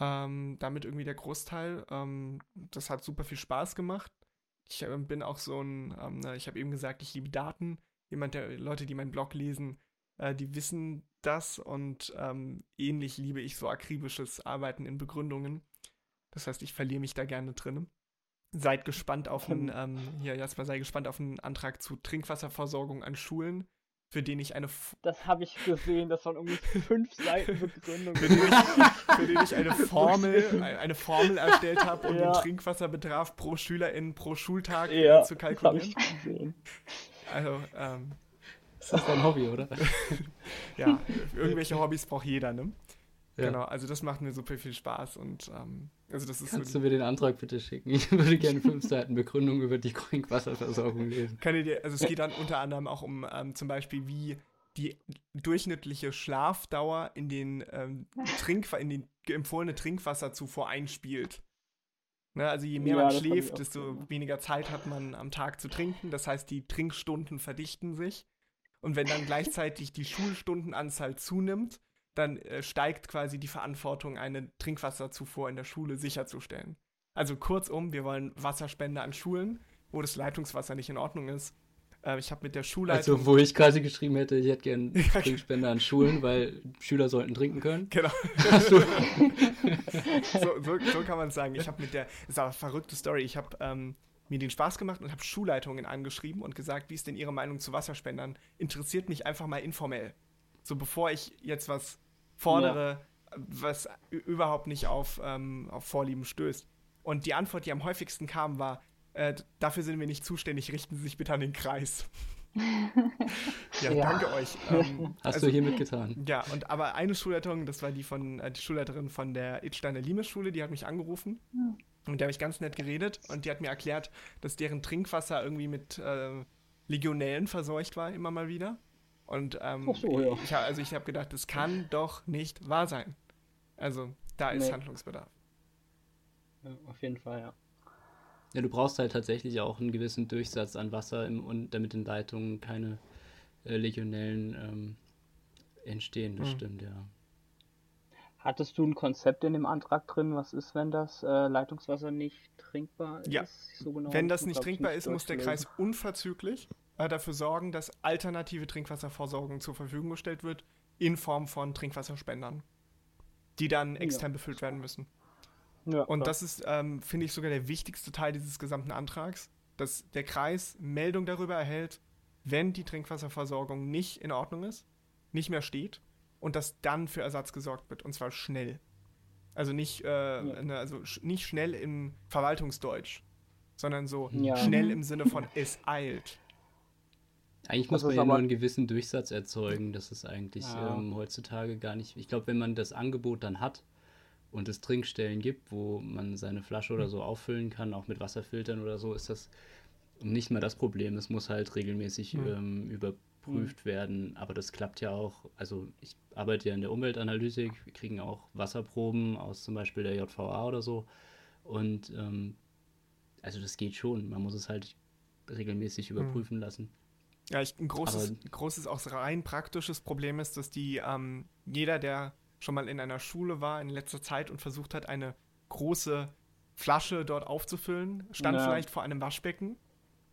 Ähm, damit irgendwie der Großteil. Ähm, das hat super viel Spaß gemacht. Ich äh, bin auch so ein, ähm, ich habe eben gesagt, ich liebe Daten. Jemand, der Leute, die meinen Blog lesen, äh, die wissen das und ähm, ähnlich liebe ich so akribisches Arbeiten in Begründungen. Das heißt, ich verliere mich da gerne drin. Seid gespannt auf einen, ähm, hier, Jasper, sei gespannt auf einen Antrag zu Trinkwasserversorgung an Schulen, für den ich eine. F das habe ich gesehen, das waren irgendwie fünf Seiten Begründung. für, den ich, für den ich eine Formel, eine Formel erstellt habe, um ja. den Trinkwasserbedarf pro Schülerin pro Schultag ja, zu kalkulieren. Das ich gesehen. Also, ähm, das ist dein Hobby, oder? ja, irgendwelche Hobbys braucht jeder, ne? Ja. Genau, also das macht mir super viel Spaß und ähm, also das ist Kannst so du mir den Antrag bitte schicken? Ich würde gerne fünf Seiten Begründung über die Trinkwasserversorgung lesen. Kann ich dir, also es geht dann unter anderem auch um ähm, zum Beispiel, wie die durchschnittliche Schlafdauer in den ähm, Trink in die empfohlene Trinkwasserzufuhr einspielt. Ne, also je mehr ja, man schläft, desto weniger Zeit hat man am Tag zu trinken. Das heißt, die Trinkstunden verdichten sich. Und wenn dann gleichzeitig die Schulstundenanzahl zunimmt, dann äh, steigt quasi die Verantwortung, eine Trinkwasserzufuhr in der Schule sicherzustellen. Also kurzum, wir wollen Wasserspende an Schulen, wo das Leitungswasser nicht in Ordnung ist. Äh, ich habe mit der Schulleitung. Also, wo ich quasi geschrieben hätte, ich hätte gerne Trinkspende an Schulen, weil Schüler sollten trinken können. Genau. so, so, so, kann man es sagen. Ich habe mit der. Das ist aber eine verrückte Story. Ich habe ähm, mir den Spaß gemacht und habe Schulleitungen angeschrieben und gesagt, wie ist denn ihre Meinung zu Wasserspendern? Interessiert mich einfach mal informell. So bevor ich jetzt was fordere, ja. was überhaupt nicht auf, ähm, auf Vorlieben stößt. Und die Antwort, die am häufigsten kam, war, äh, dafür sind wir nicht zuständig, richten Sie sich bitte an den Kreis. ja, ja, danke euch. Ähm, Hast also, du hier mitgetan. Ja, und aber eine Schulleitung, das war die von äh, die Schulleiterin von der Itsteiner Limes Schule, die hat mich angerufen. Hm. Und der habe ich ganz nett geredet und die hat mir erklärt, dass deren Trinkwasser irgendwie mit äh, Legionellen verseucht war, immer mal wieder. Und ähm, so, ja. ich, also ich habe gedacht, das kann doch nicht wahr sein. Also da ist nee. Handlungsbedarf. Ja, auf jeden Fall, ja. Ja, du brauchst halt tatsächlich auch einen gewissen Durchsatz an Wasser, im, und damit in Leitungen keine äh, Legionellen ähm, entstehen, das mhm. stimmt, ja. Hattest du ein Konzept in dem Antrag drin, was ist, wenn das äh, Leitungswasser nicht trinkbar ja. ist? So genau wenn das nicht trinkbar nicht ist, muss der Kreis unverzüglich äh, dafür sorgen, dass alternative Trinkwasserversorgung zur Verfügung gestellt wird, in Form von Trinkwasserspendern, die dann extern ja. befüllt werden müssen. Ja, und das ist, ähm, finde ich, sogar der wichtigste Teil dieses gesamten Antrags, dass der Kreis Meldung darüber erhält, wenn die Trinkwasserversorgung nicht in Ordnung ist, nicht mehr steht und dass dann für Ersatz gesorgt wird und zwar schnell. Also nicht, äh, ja. ne, also sch nicht schnell im Verwaltungsdeutsch, sondern so ja. schnell im Sinne von es eilt. Eigentlich muss man ja nur einen gewissen Durchsatz erzeugen. Das ist eigentlich ja. ähm, heutzutage gar nicht. Ich glaube, wenn man das Angebot dann hat, und es Trinkstellen gibt, wo man seine Flasche oder hm. so auffüllen kann, auch mit Wasserfiltern oder so, ist das nicht mehr das Problem. Es muss halt regelmäßig mhm. ähm, überprüft mhm. werden, aber das klappt ja auch. Also ich arbeite ja in der Umweltanalytik, wir kriegen auch Wasserproben aus zum Beispiel der JVA oder so und ähm, also das geht schon. Man muss es halt regelmäßig hm. überprüfen mhm. lassen. Ja, ich, ein großes, aber, großes, auch rein praktisches Problem ist, dass die ähm, jeder, der schon mal in einer Schule war in letzter Zeit und versucht hat, eine große Flasche dort aufzufüllen, stand ja. vielleicht vor einem Waschbecken,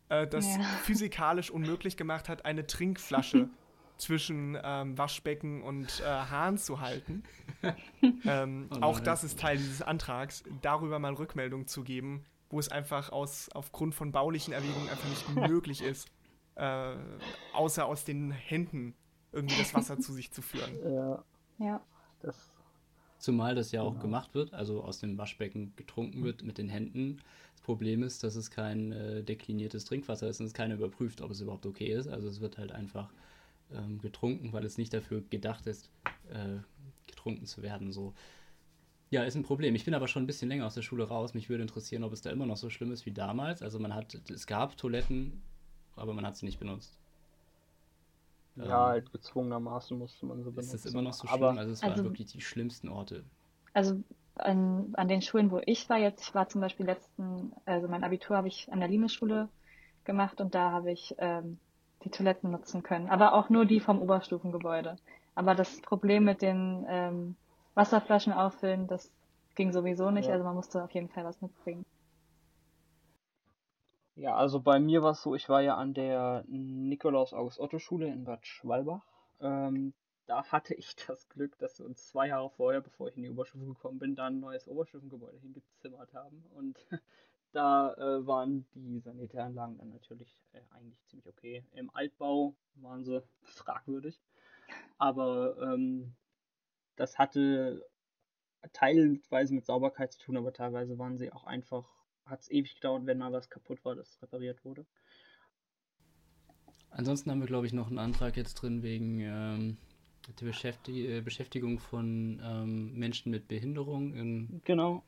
äh, das ja. physikalisch unmöglich gemacht hat, eine Trinkflasche zwischen ähm, Waschbecken und äh, Hahn zu halten. ähm, oh auch das ist Teil dieses Antrags, darüber mal Rückmeldung zu geben, wo es einfach aus, aufgrund von baulichen Erwägungen einfach nicht möglich ist, äh, außer aus den Händen irgendwie das Wasser zu sich zu führen. Ja. Ja. Das Zumal das ja auch genau. gemacht wird, also aus dem Waschbecken getrunken wird mit den Händen. Das Problem ist, dass es kein äh, dekliniertes Trinkwasser ist und es keiner überprüft, ob es überhaupt okay ist. Also es wird halt einfach ähm, getrunken, weil es nicht dafür gedacht ist, äh, getrunken zu werden. So. Ja, ist ein Problem. Ich bin aber schon ein bisschen länger aus der Schule raus. Mich würde interessieren, ob es da immer noch so schlimm ist wie damals. Also man hat, es gab Toiletten, aber man hat sie nicht benutzt. Ja, ähm, halt gezwungenermaßen musste man so benutzen. Ist das immer noch so schlimm? Aber, also es waren also, wirklich die schlimmsten Orte. Also an, an den Schulen, wo ich war jetzt, ich war zum Beispiel letzten, also mein Abitur habe ich an der Limes-Schule gemacht und da habe ich ähm, die Toiletten nutzen können. Aber auch nur die vom Oberstufengebäude. Aber das Problem mit den ähm, Wasserflaschen auffüllen, das ging sowieso nicht. Ja. Also man musste auf jeden Fall was mitbringen. Ja, also bei mir war es so, ich war ja an der Nikolaus-August-Otto-Schule in Bad Schwalbach. Ähm, da hatte ich das Glück, dass wir uns zwei Jahre vorher, bevor ich in die Oberstufe gekommen bin, da ein neues Oberstufengebäude hingezimmert haben. Und da äh, waren die Sanitäranlagen dann natürlich äh, eigentlich ziemlich okay. Im Altbau waren sie fragwürdig. Aber ähm, das hatte teilweise mit Sauberkeit zu tun, aber teilweise waren sie auch einfach hat es ewig gedauert, wenn mal was kaputt war, das repariert wurde. Ansonsten haben wir, glaube ich, noch einen Antrag jetzt drin wegen ähm, der Beschäftig äh, Beschäftigung von ähm, Menschen mit Behinderung. genau,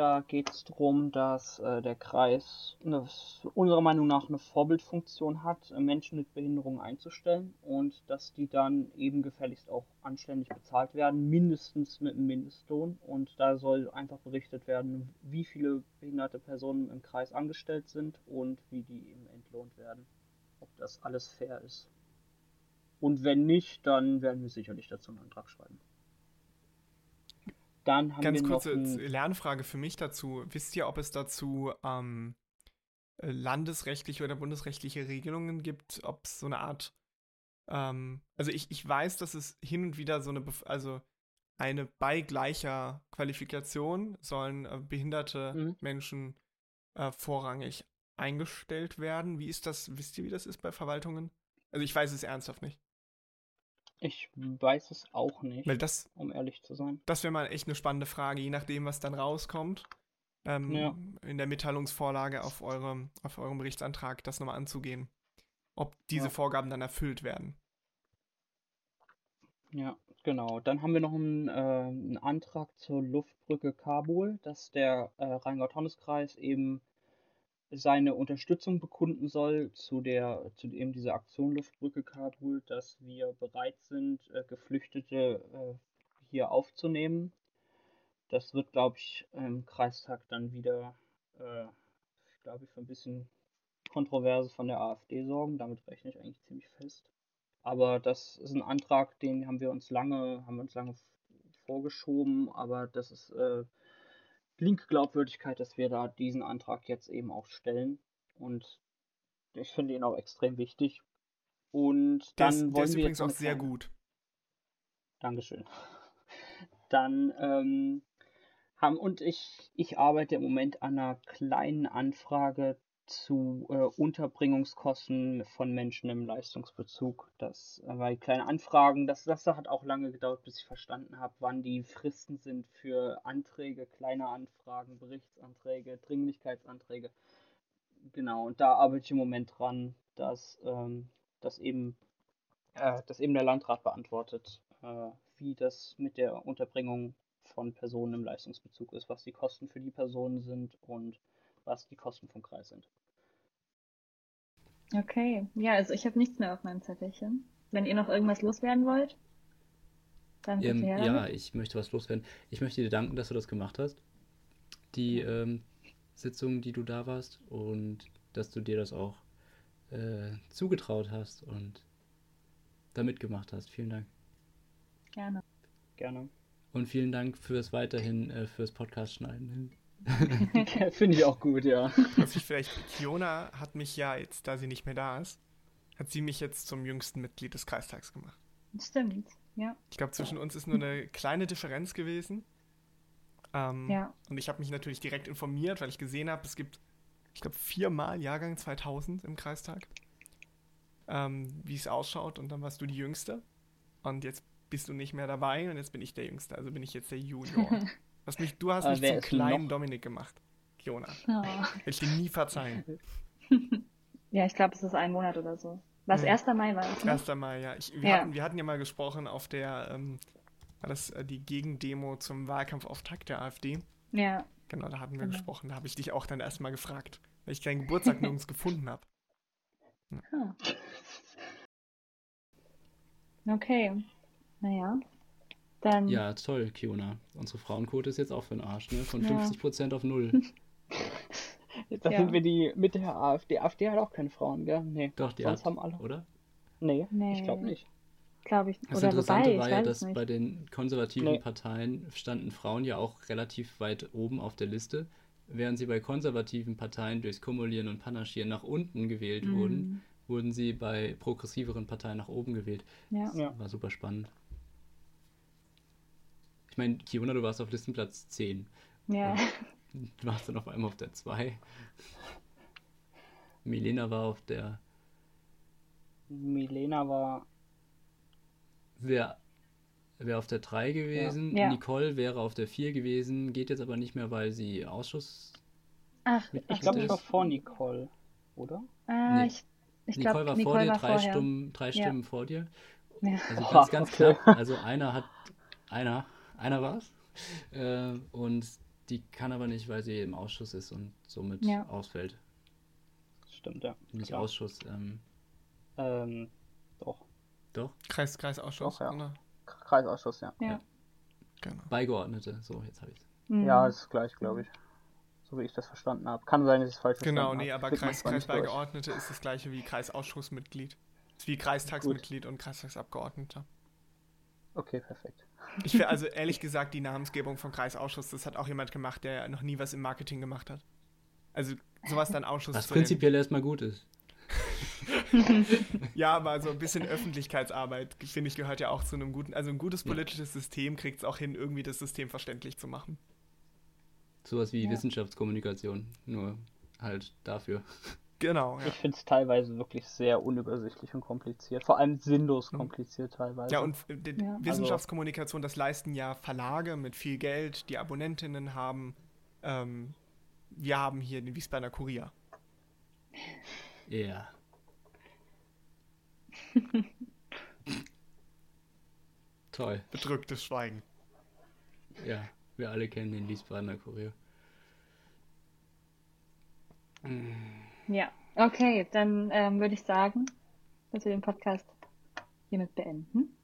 da geht es darum, dass äh, der Kreis eine, unserer Meinung nach eine Vorbildfunktion hat, äh, Menschen mit Behinderung einzustellen und dass die dann eben gefälligst auch anständig bezahlt werden, mindestens mit einem Mindestlohn. Und da soll einfach berichtet werden, wie viele behinderte Personen im Kreis angestellt sind und wie die eben entlohnt werden. Ob das alles fair ist. Und wenn nicht, dann werden wir sicherlich dazu einen Antrag schreiben. Dann haben Ganz wir kurze noch Lernfrage für mich dazu. Wisst ihr, ob es dazu ähm, landesrechtliche oder bundesrechtliche Regelungen gibt, ob es so eine Art, ähm, also ich, ich weiß, dass es hin und wieder so eine, Bef also eine bei gleicher Qualifikation sollen äh, behinderte mhm. Menschen äh, vorrangig eingestellt werden. Wie ist das, wisst ihr, wie das ist bei Verwaltungen? Also ich weiß es ernsthaft nicht. Ich weiß es auch nicht, Weil das, um ehrlich zu sein. Das wäre mal echt eine spannende Frage, je nachdem, was dann rauskommt. Ähm, ja. In der Mitteilungsvorlage auf eurem, auf eurem Berichtsantrag das nochmal anzugehen. ob diese ja. Vorgaben dann erfüllt werden. Ja, genau. Dann haben wir noch einen, äh, einen Antrag zur Luftbrücke Kabul, dass der äh, Rheingau-Taunus-Kreis eben seine Unterstützung bekunden soll zu der zu eben dieser Aktion Luftbrücke Kabul, dass wir bereit sind, äh, Geflüchtete äh, hier aufzunehmen. Das wird, glaube ich, im Kreistag dann wieder, äh, glaube ich, für ein bisschen Kontroverse von der AfD sorgen. Damit rechne ich eigentlich ziemlich fest. Aber das ist ein Antrag, den haben wir uns lange, haben wir uns lange vorgeschoben, aber das ist linke Glaubwürdigkeit, dass wir da diesen Antrag jetzt eben auch stellen. Und ich finde ihn auch extrem wichtig. Und dann ist, wollen der ist wir übrigens auch sehr gut. Dankeschön. Dann ähm, haben und ich, ich arbeite im Moment an einer kleinen Anfrage zu äh, Unterbringungskosten von Menschen im Leistungsbezug. Das äh, war kleine Anfragen. Das, das hat auch lange gedauert, bis ich verstanden habe, wann die Fristen sind für Anträge, kleine Anfragen, Berichtsanträge, Dringlichkeitsanträge. Genau, und da arbeite ich im Moment dran, dass, ähm, dass, eben, äh, dass eben der Landrat beantwortet, äh, wie das mit der Unterbringung von Personen im Leistungsbezug ist, was die Kosten für die Personen sind und was die Kosten vom Kreis sind. Okay, ja, also ich habe nichts mehr auf meinem Zettelchen. Wenn ihr noch irgendwas loswerden wollt, dann ähm, Ja, ich möchte was loswerden. Ich möchte dir danken, dass du das gemacht hast. Die ähm, Sitzung, die du da warst und dass du dir das auch äh, zugetraut hast und da mitgemacht hast. Vielen Dank. Gerne. Gerne. Und vielen Dank fürs weiterhin äh, fürs Podcast schneiden. Finde ich auch gut, ja. Was ich vielleicht, Kiona hat mich ja jetzt, da sie nicht mehr da ist, hat sie mich jetzt zum jüngsten Mitglied des Kreistags gemacht. Stimmt, ja. Ich glaube, zwischen uns ist nur eine kleine Differenz gewesen. Ähm, ja. Und ich habe mich natürlich direkt informiert, weil ich gesehen habe, es gibt, ich glaube, viermal Jahrgang 2000 im Kreistag, ähm, wie es ausschaut. Und dann warst du die Jüngste. Und jetzt bist du nicht mehr dabei und jetzt bin ich der Jüngste. Also bin ich jetzt der Junior. Was mich, du hast mich zum kleinen noch? Dominik gemacht, Fiona. Oh. Will ich dir nie verzeihen. ja, ich glaube, es ist ein Monat oder so. Was, 1. Mai war es? Ne? 1. Mai, ja. Ich, wir, ja. Hatten, wir hatten ja mal gesprochen auf der, ähm, das äh, die Gegendemo zum Wahlkampfauftakt der AfD? Ja. Genau, da hatten wir genau. gesprochen. Da habe ich dich auch dann erstmal gefragt, weil ich keinen Geburtstag nirgends gefunden habe. Ja. Okay. Naja. Dann. Ja, toll, Kiona. Unsere Frauenquote ist jetzt auch für den Arsch, ne? Von ja. 50% auf null. Jetzt ja. sind wir die mit der AfD. Die AfD hat auch keine Frauen, gell? Nee. Doch, die Sonst hat, haben alle. Oder? Nee, nee. ich glaube nicht. Glaube ich. Das oder Interessante wobei, war ja, dass bei den konservativen nee. Parteien standen Frauen ja auch relativ weit oben auf der Liste, während sie bei konservativen Parteien durchs Kumulieren und Panaschieren nach unten gewählt mhm. wurden, wurden sie bei progressiveren Parteien nach oben gewählt. Ja. Das ja. war super spannend. Ich meine, Kiona, du warst auf Listenplatz 10. Ja. Du warst dann auf einmal auf der 2. Milena war auf der. Milena war. Wäre wär auf der 3 gewesen. Ja. Nicole wäre auf der 4 gewesen, geht jetzt aber nicht mehr, weil sie Ausschuss. Ach, ich glaube, ich war vor Nicole, oder? Äh, nee. ich, ich Nicole glaub, war Nicole vor dir, war drei, Stimmen, drei Stimmen vor dir. Ja. Also ganz, ganz okay. knapp. Also einer hat. Einer einer war es. Äh, und die kann aber nicht, weil sie im Ausschuss ist und somit ja. ausfällt. Stimmt, ja. Nicht Klar. Ausschuss. Ähm, ähm, doch. Doch? Kreis, Kreisausschuss, doch, ja. Kreisausschuss, ja. ja. ja. Genau. Beigeordnete, so, jetzt habe ich es. Mhm. Ja, ist gleich, glaube ich. So wie ich das verstanden habe. Kann sein, dass ich es falsch genau, verstanden habe. Genau, nee, aber Kreis, Kreisbeigeordnete ist das gleiche wie Kreisausschussmitglied. Ist wie Kreistagsmitglied Gut. und Kreistagsabgeordneter. Okay, perfekt. Ich also ehrlich gesagt, die Namensgebung vom Kreisausschuss, das hat auch jemand gemacht, der noch nie was im Marketing gemacht hat. Also sowas dann Ausschuss. Was prinzipiell erstmal gut ist. ja, aber so ein bisschen Öffentlichkeitsarbeit, finde ich, gehört ja auch zu einem guten, also ein gutes politisches ja. System kriegt es auch hin, irgendwie das System verständlich zu machen. Sowas wie ja. Wissenschaftskommunikation, nur halt dafür. Genau. Ja. Ich finde es teilweise wirklich sehr unübersichtlich und kompliziert. Vor allem sinnlos mhm. kompliziert teilweise. Ja, und die ja. Wissenschaftskommunikation, das leisten ja Verlage mit viel Geld, die Abonnentinnen haben. Ähm, wir haben hier den Wiesbadener Kurier. Ja. Toll. Bedrücktes Schweigen. Ja, wir alle kennen den Wiesbadener Kurier. Ja, okay, dann ähm, würde ich sagen, dass wir den Podcast hiermit beenden.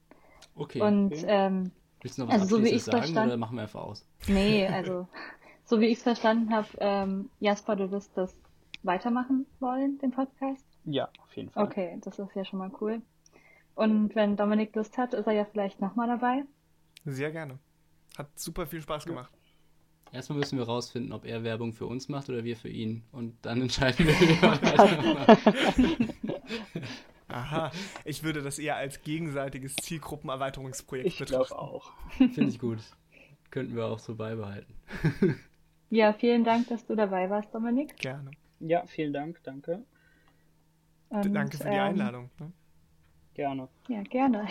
Okay. Und ähm, Willst du noch was also so wie ich sagen verstand... oder machen wir einfach aus? Nee, also so wie ich es verstanden habe, ähm, Jasper, du wirst das weitermachen wollen, den Podcast? Ja, auf jeden Fall. Okay, das ist ja schon mal cool. Und wenn Dominik Lust hat, ist er ja vielleicht nochmal dabei. Sehr gerne. Hat super viel Spaß gemacht. Erstmal müssen wir rausfinden, ob er Werbung für uns macht oder wir für ihn. Und dann entscheiden wir, wie wir Aha, ich würde das eher als gegenseitiges Zielgruppenerweiterungsprojekt ich betrachten. Ich glaube auch. Finde ich gut. Könnten wir auch so beibehalten. ja, vielen Dank, dass du dabei warst, Dominik. Gerne. Ja, vielen Dank, danke. Und, danke für die ähm, Einladung. Ne? Gerne. Ja, gerne.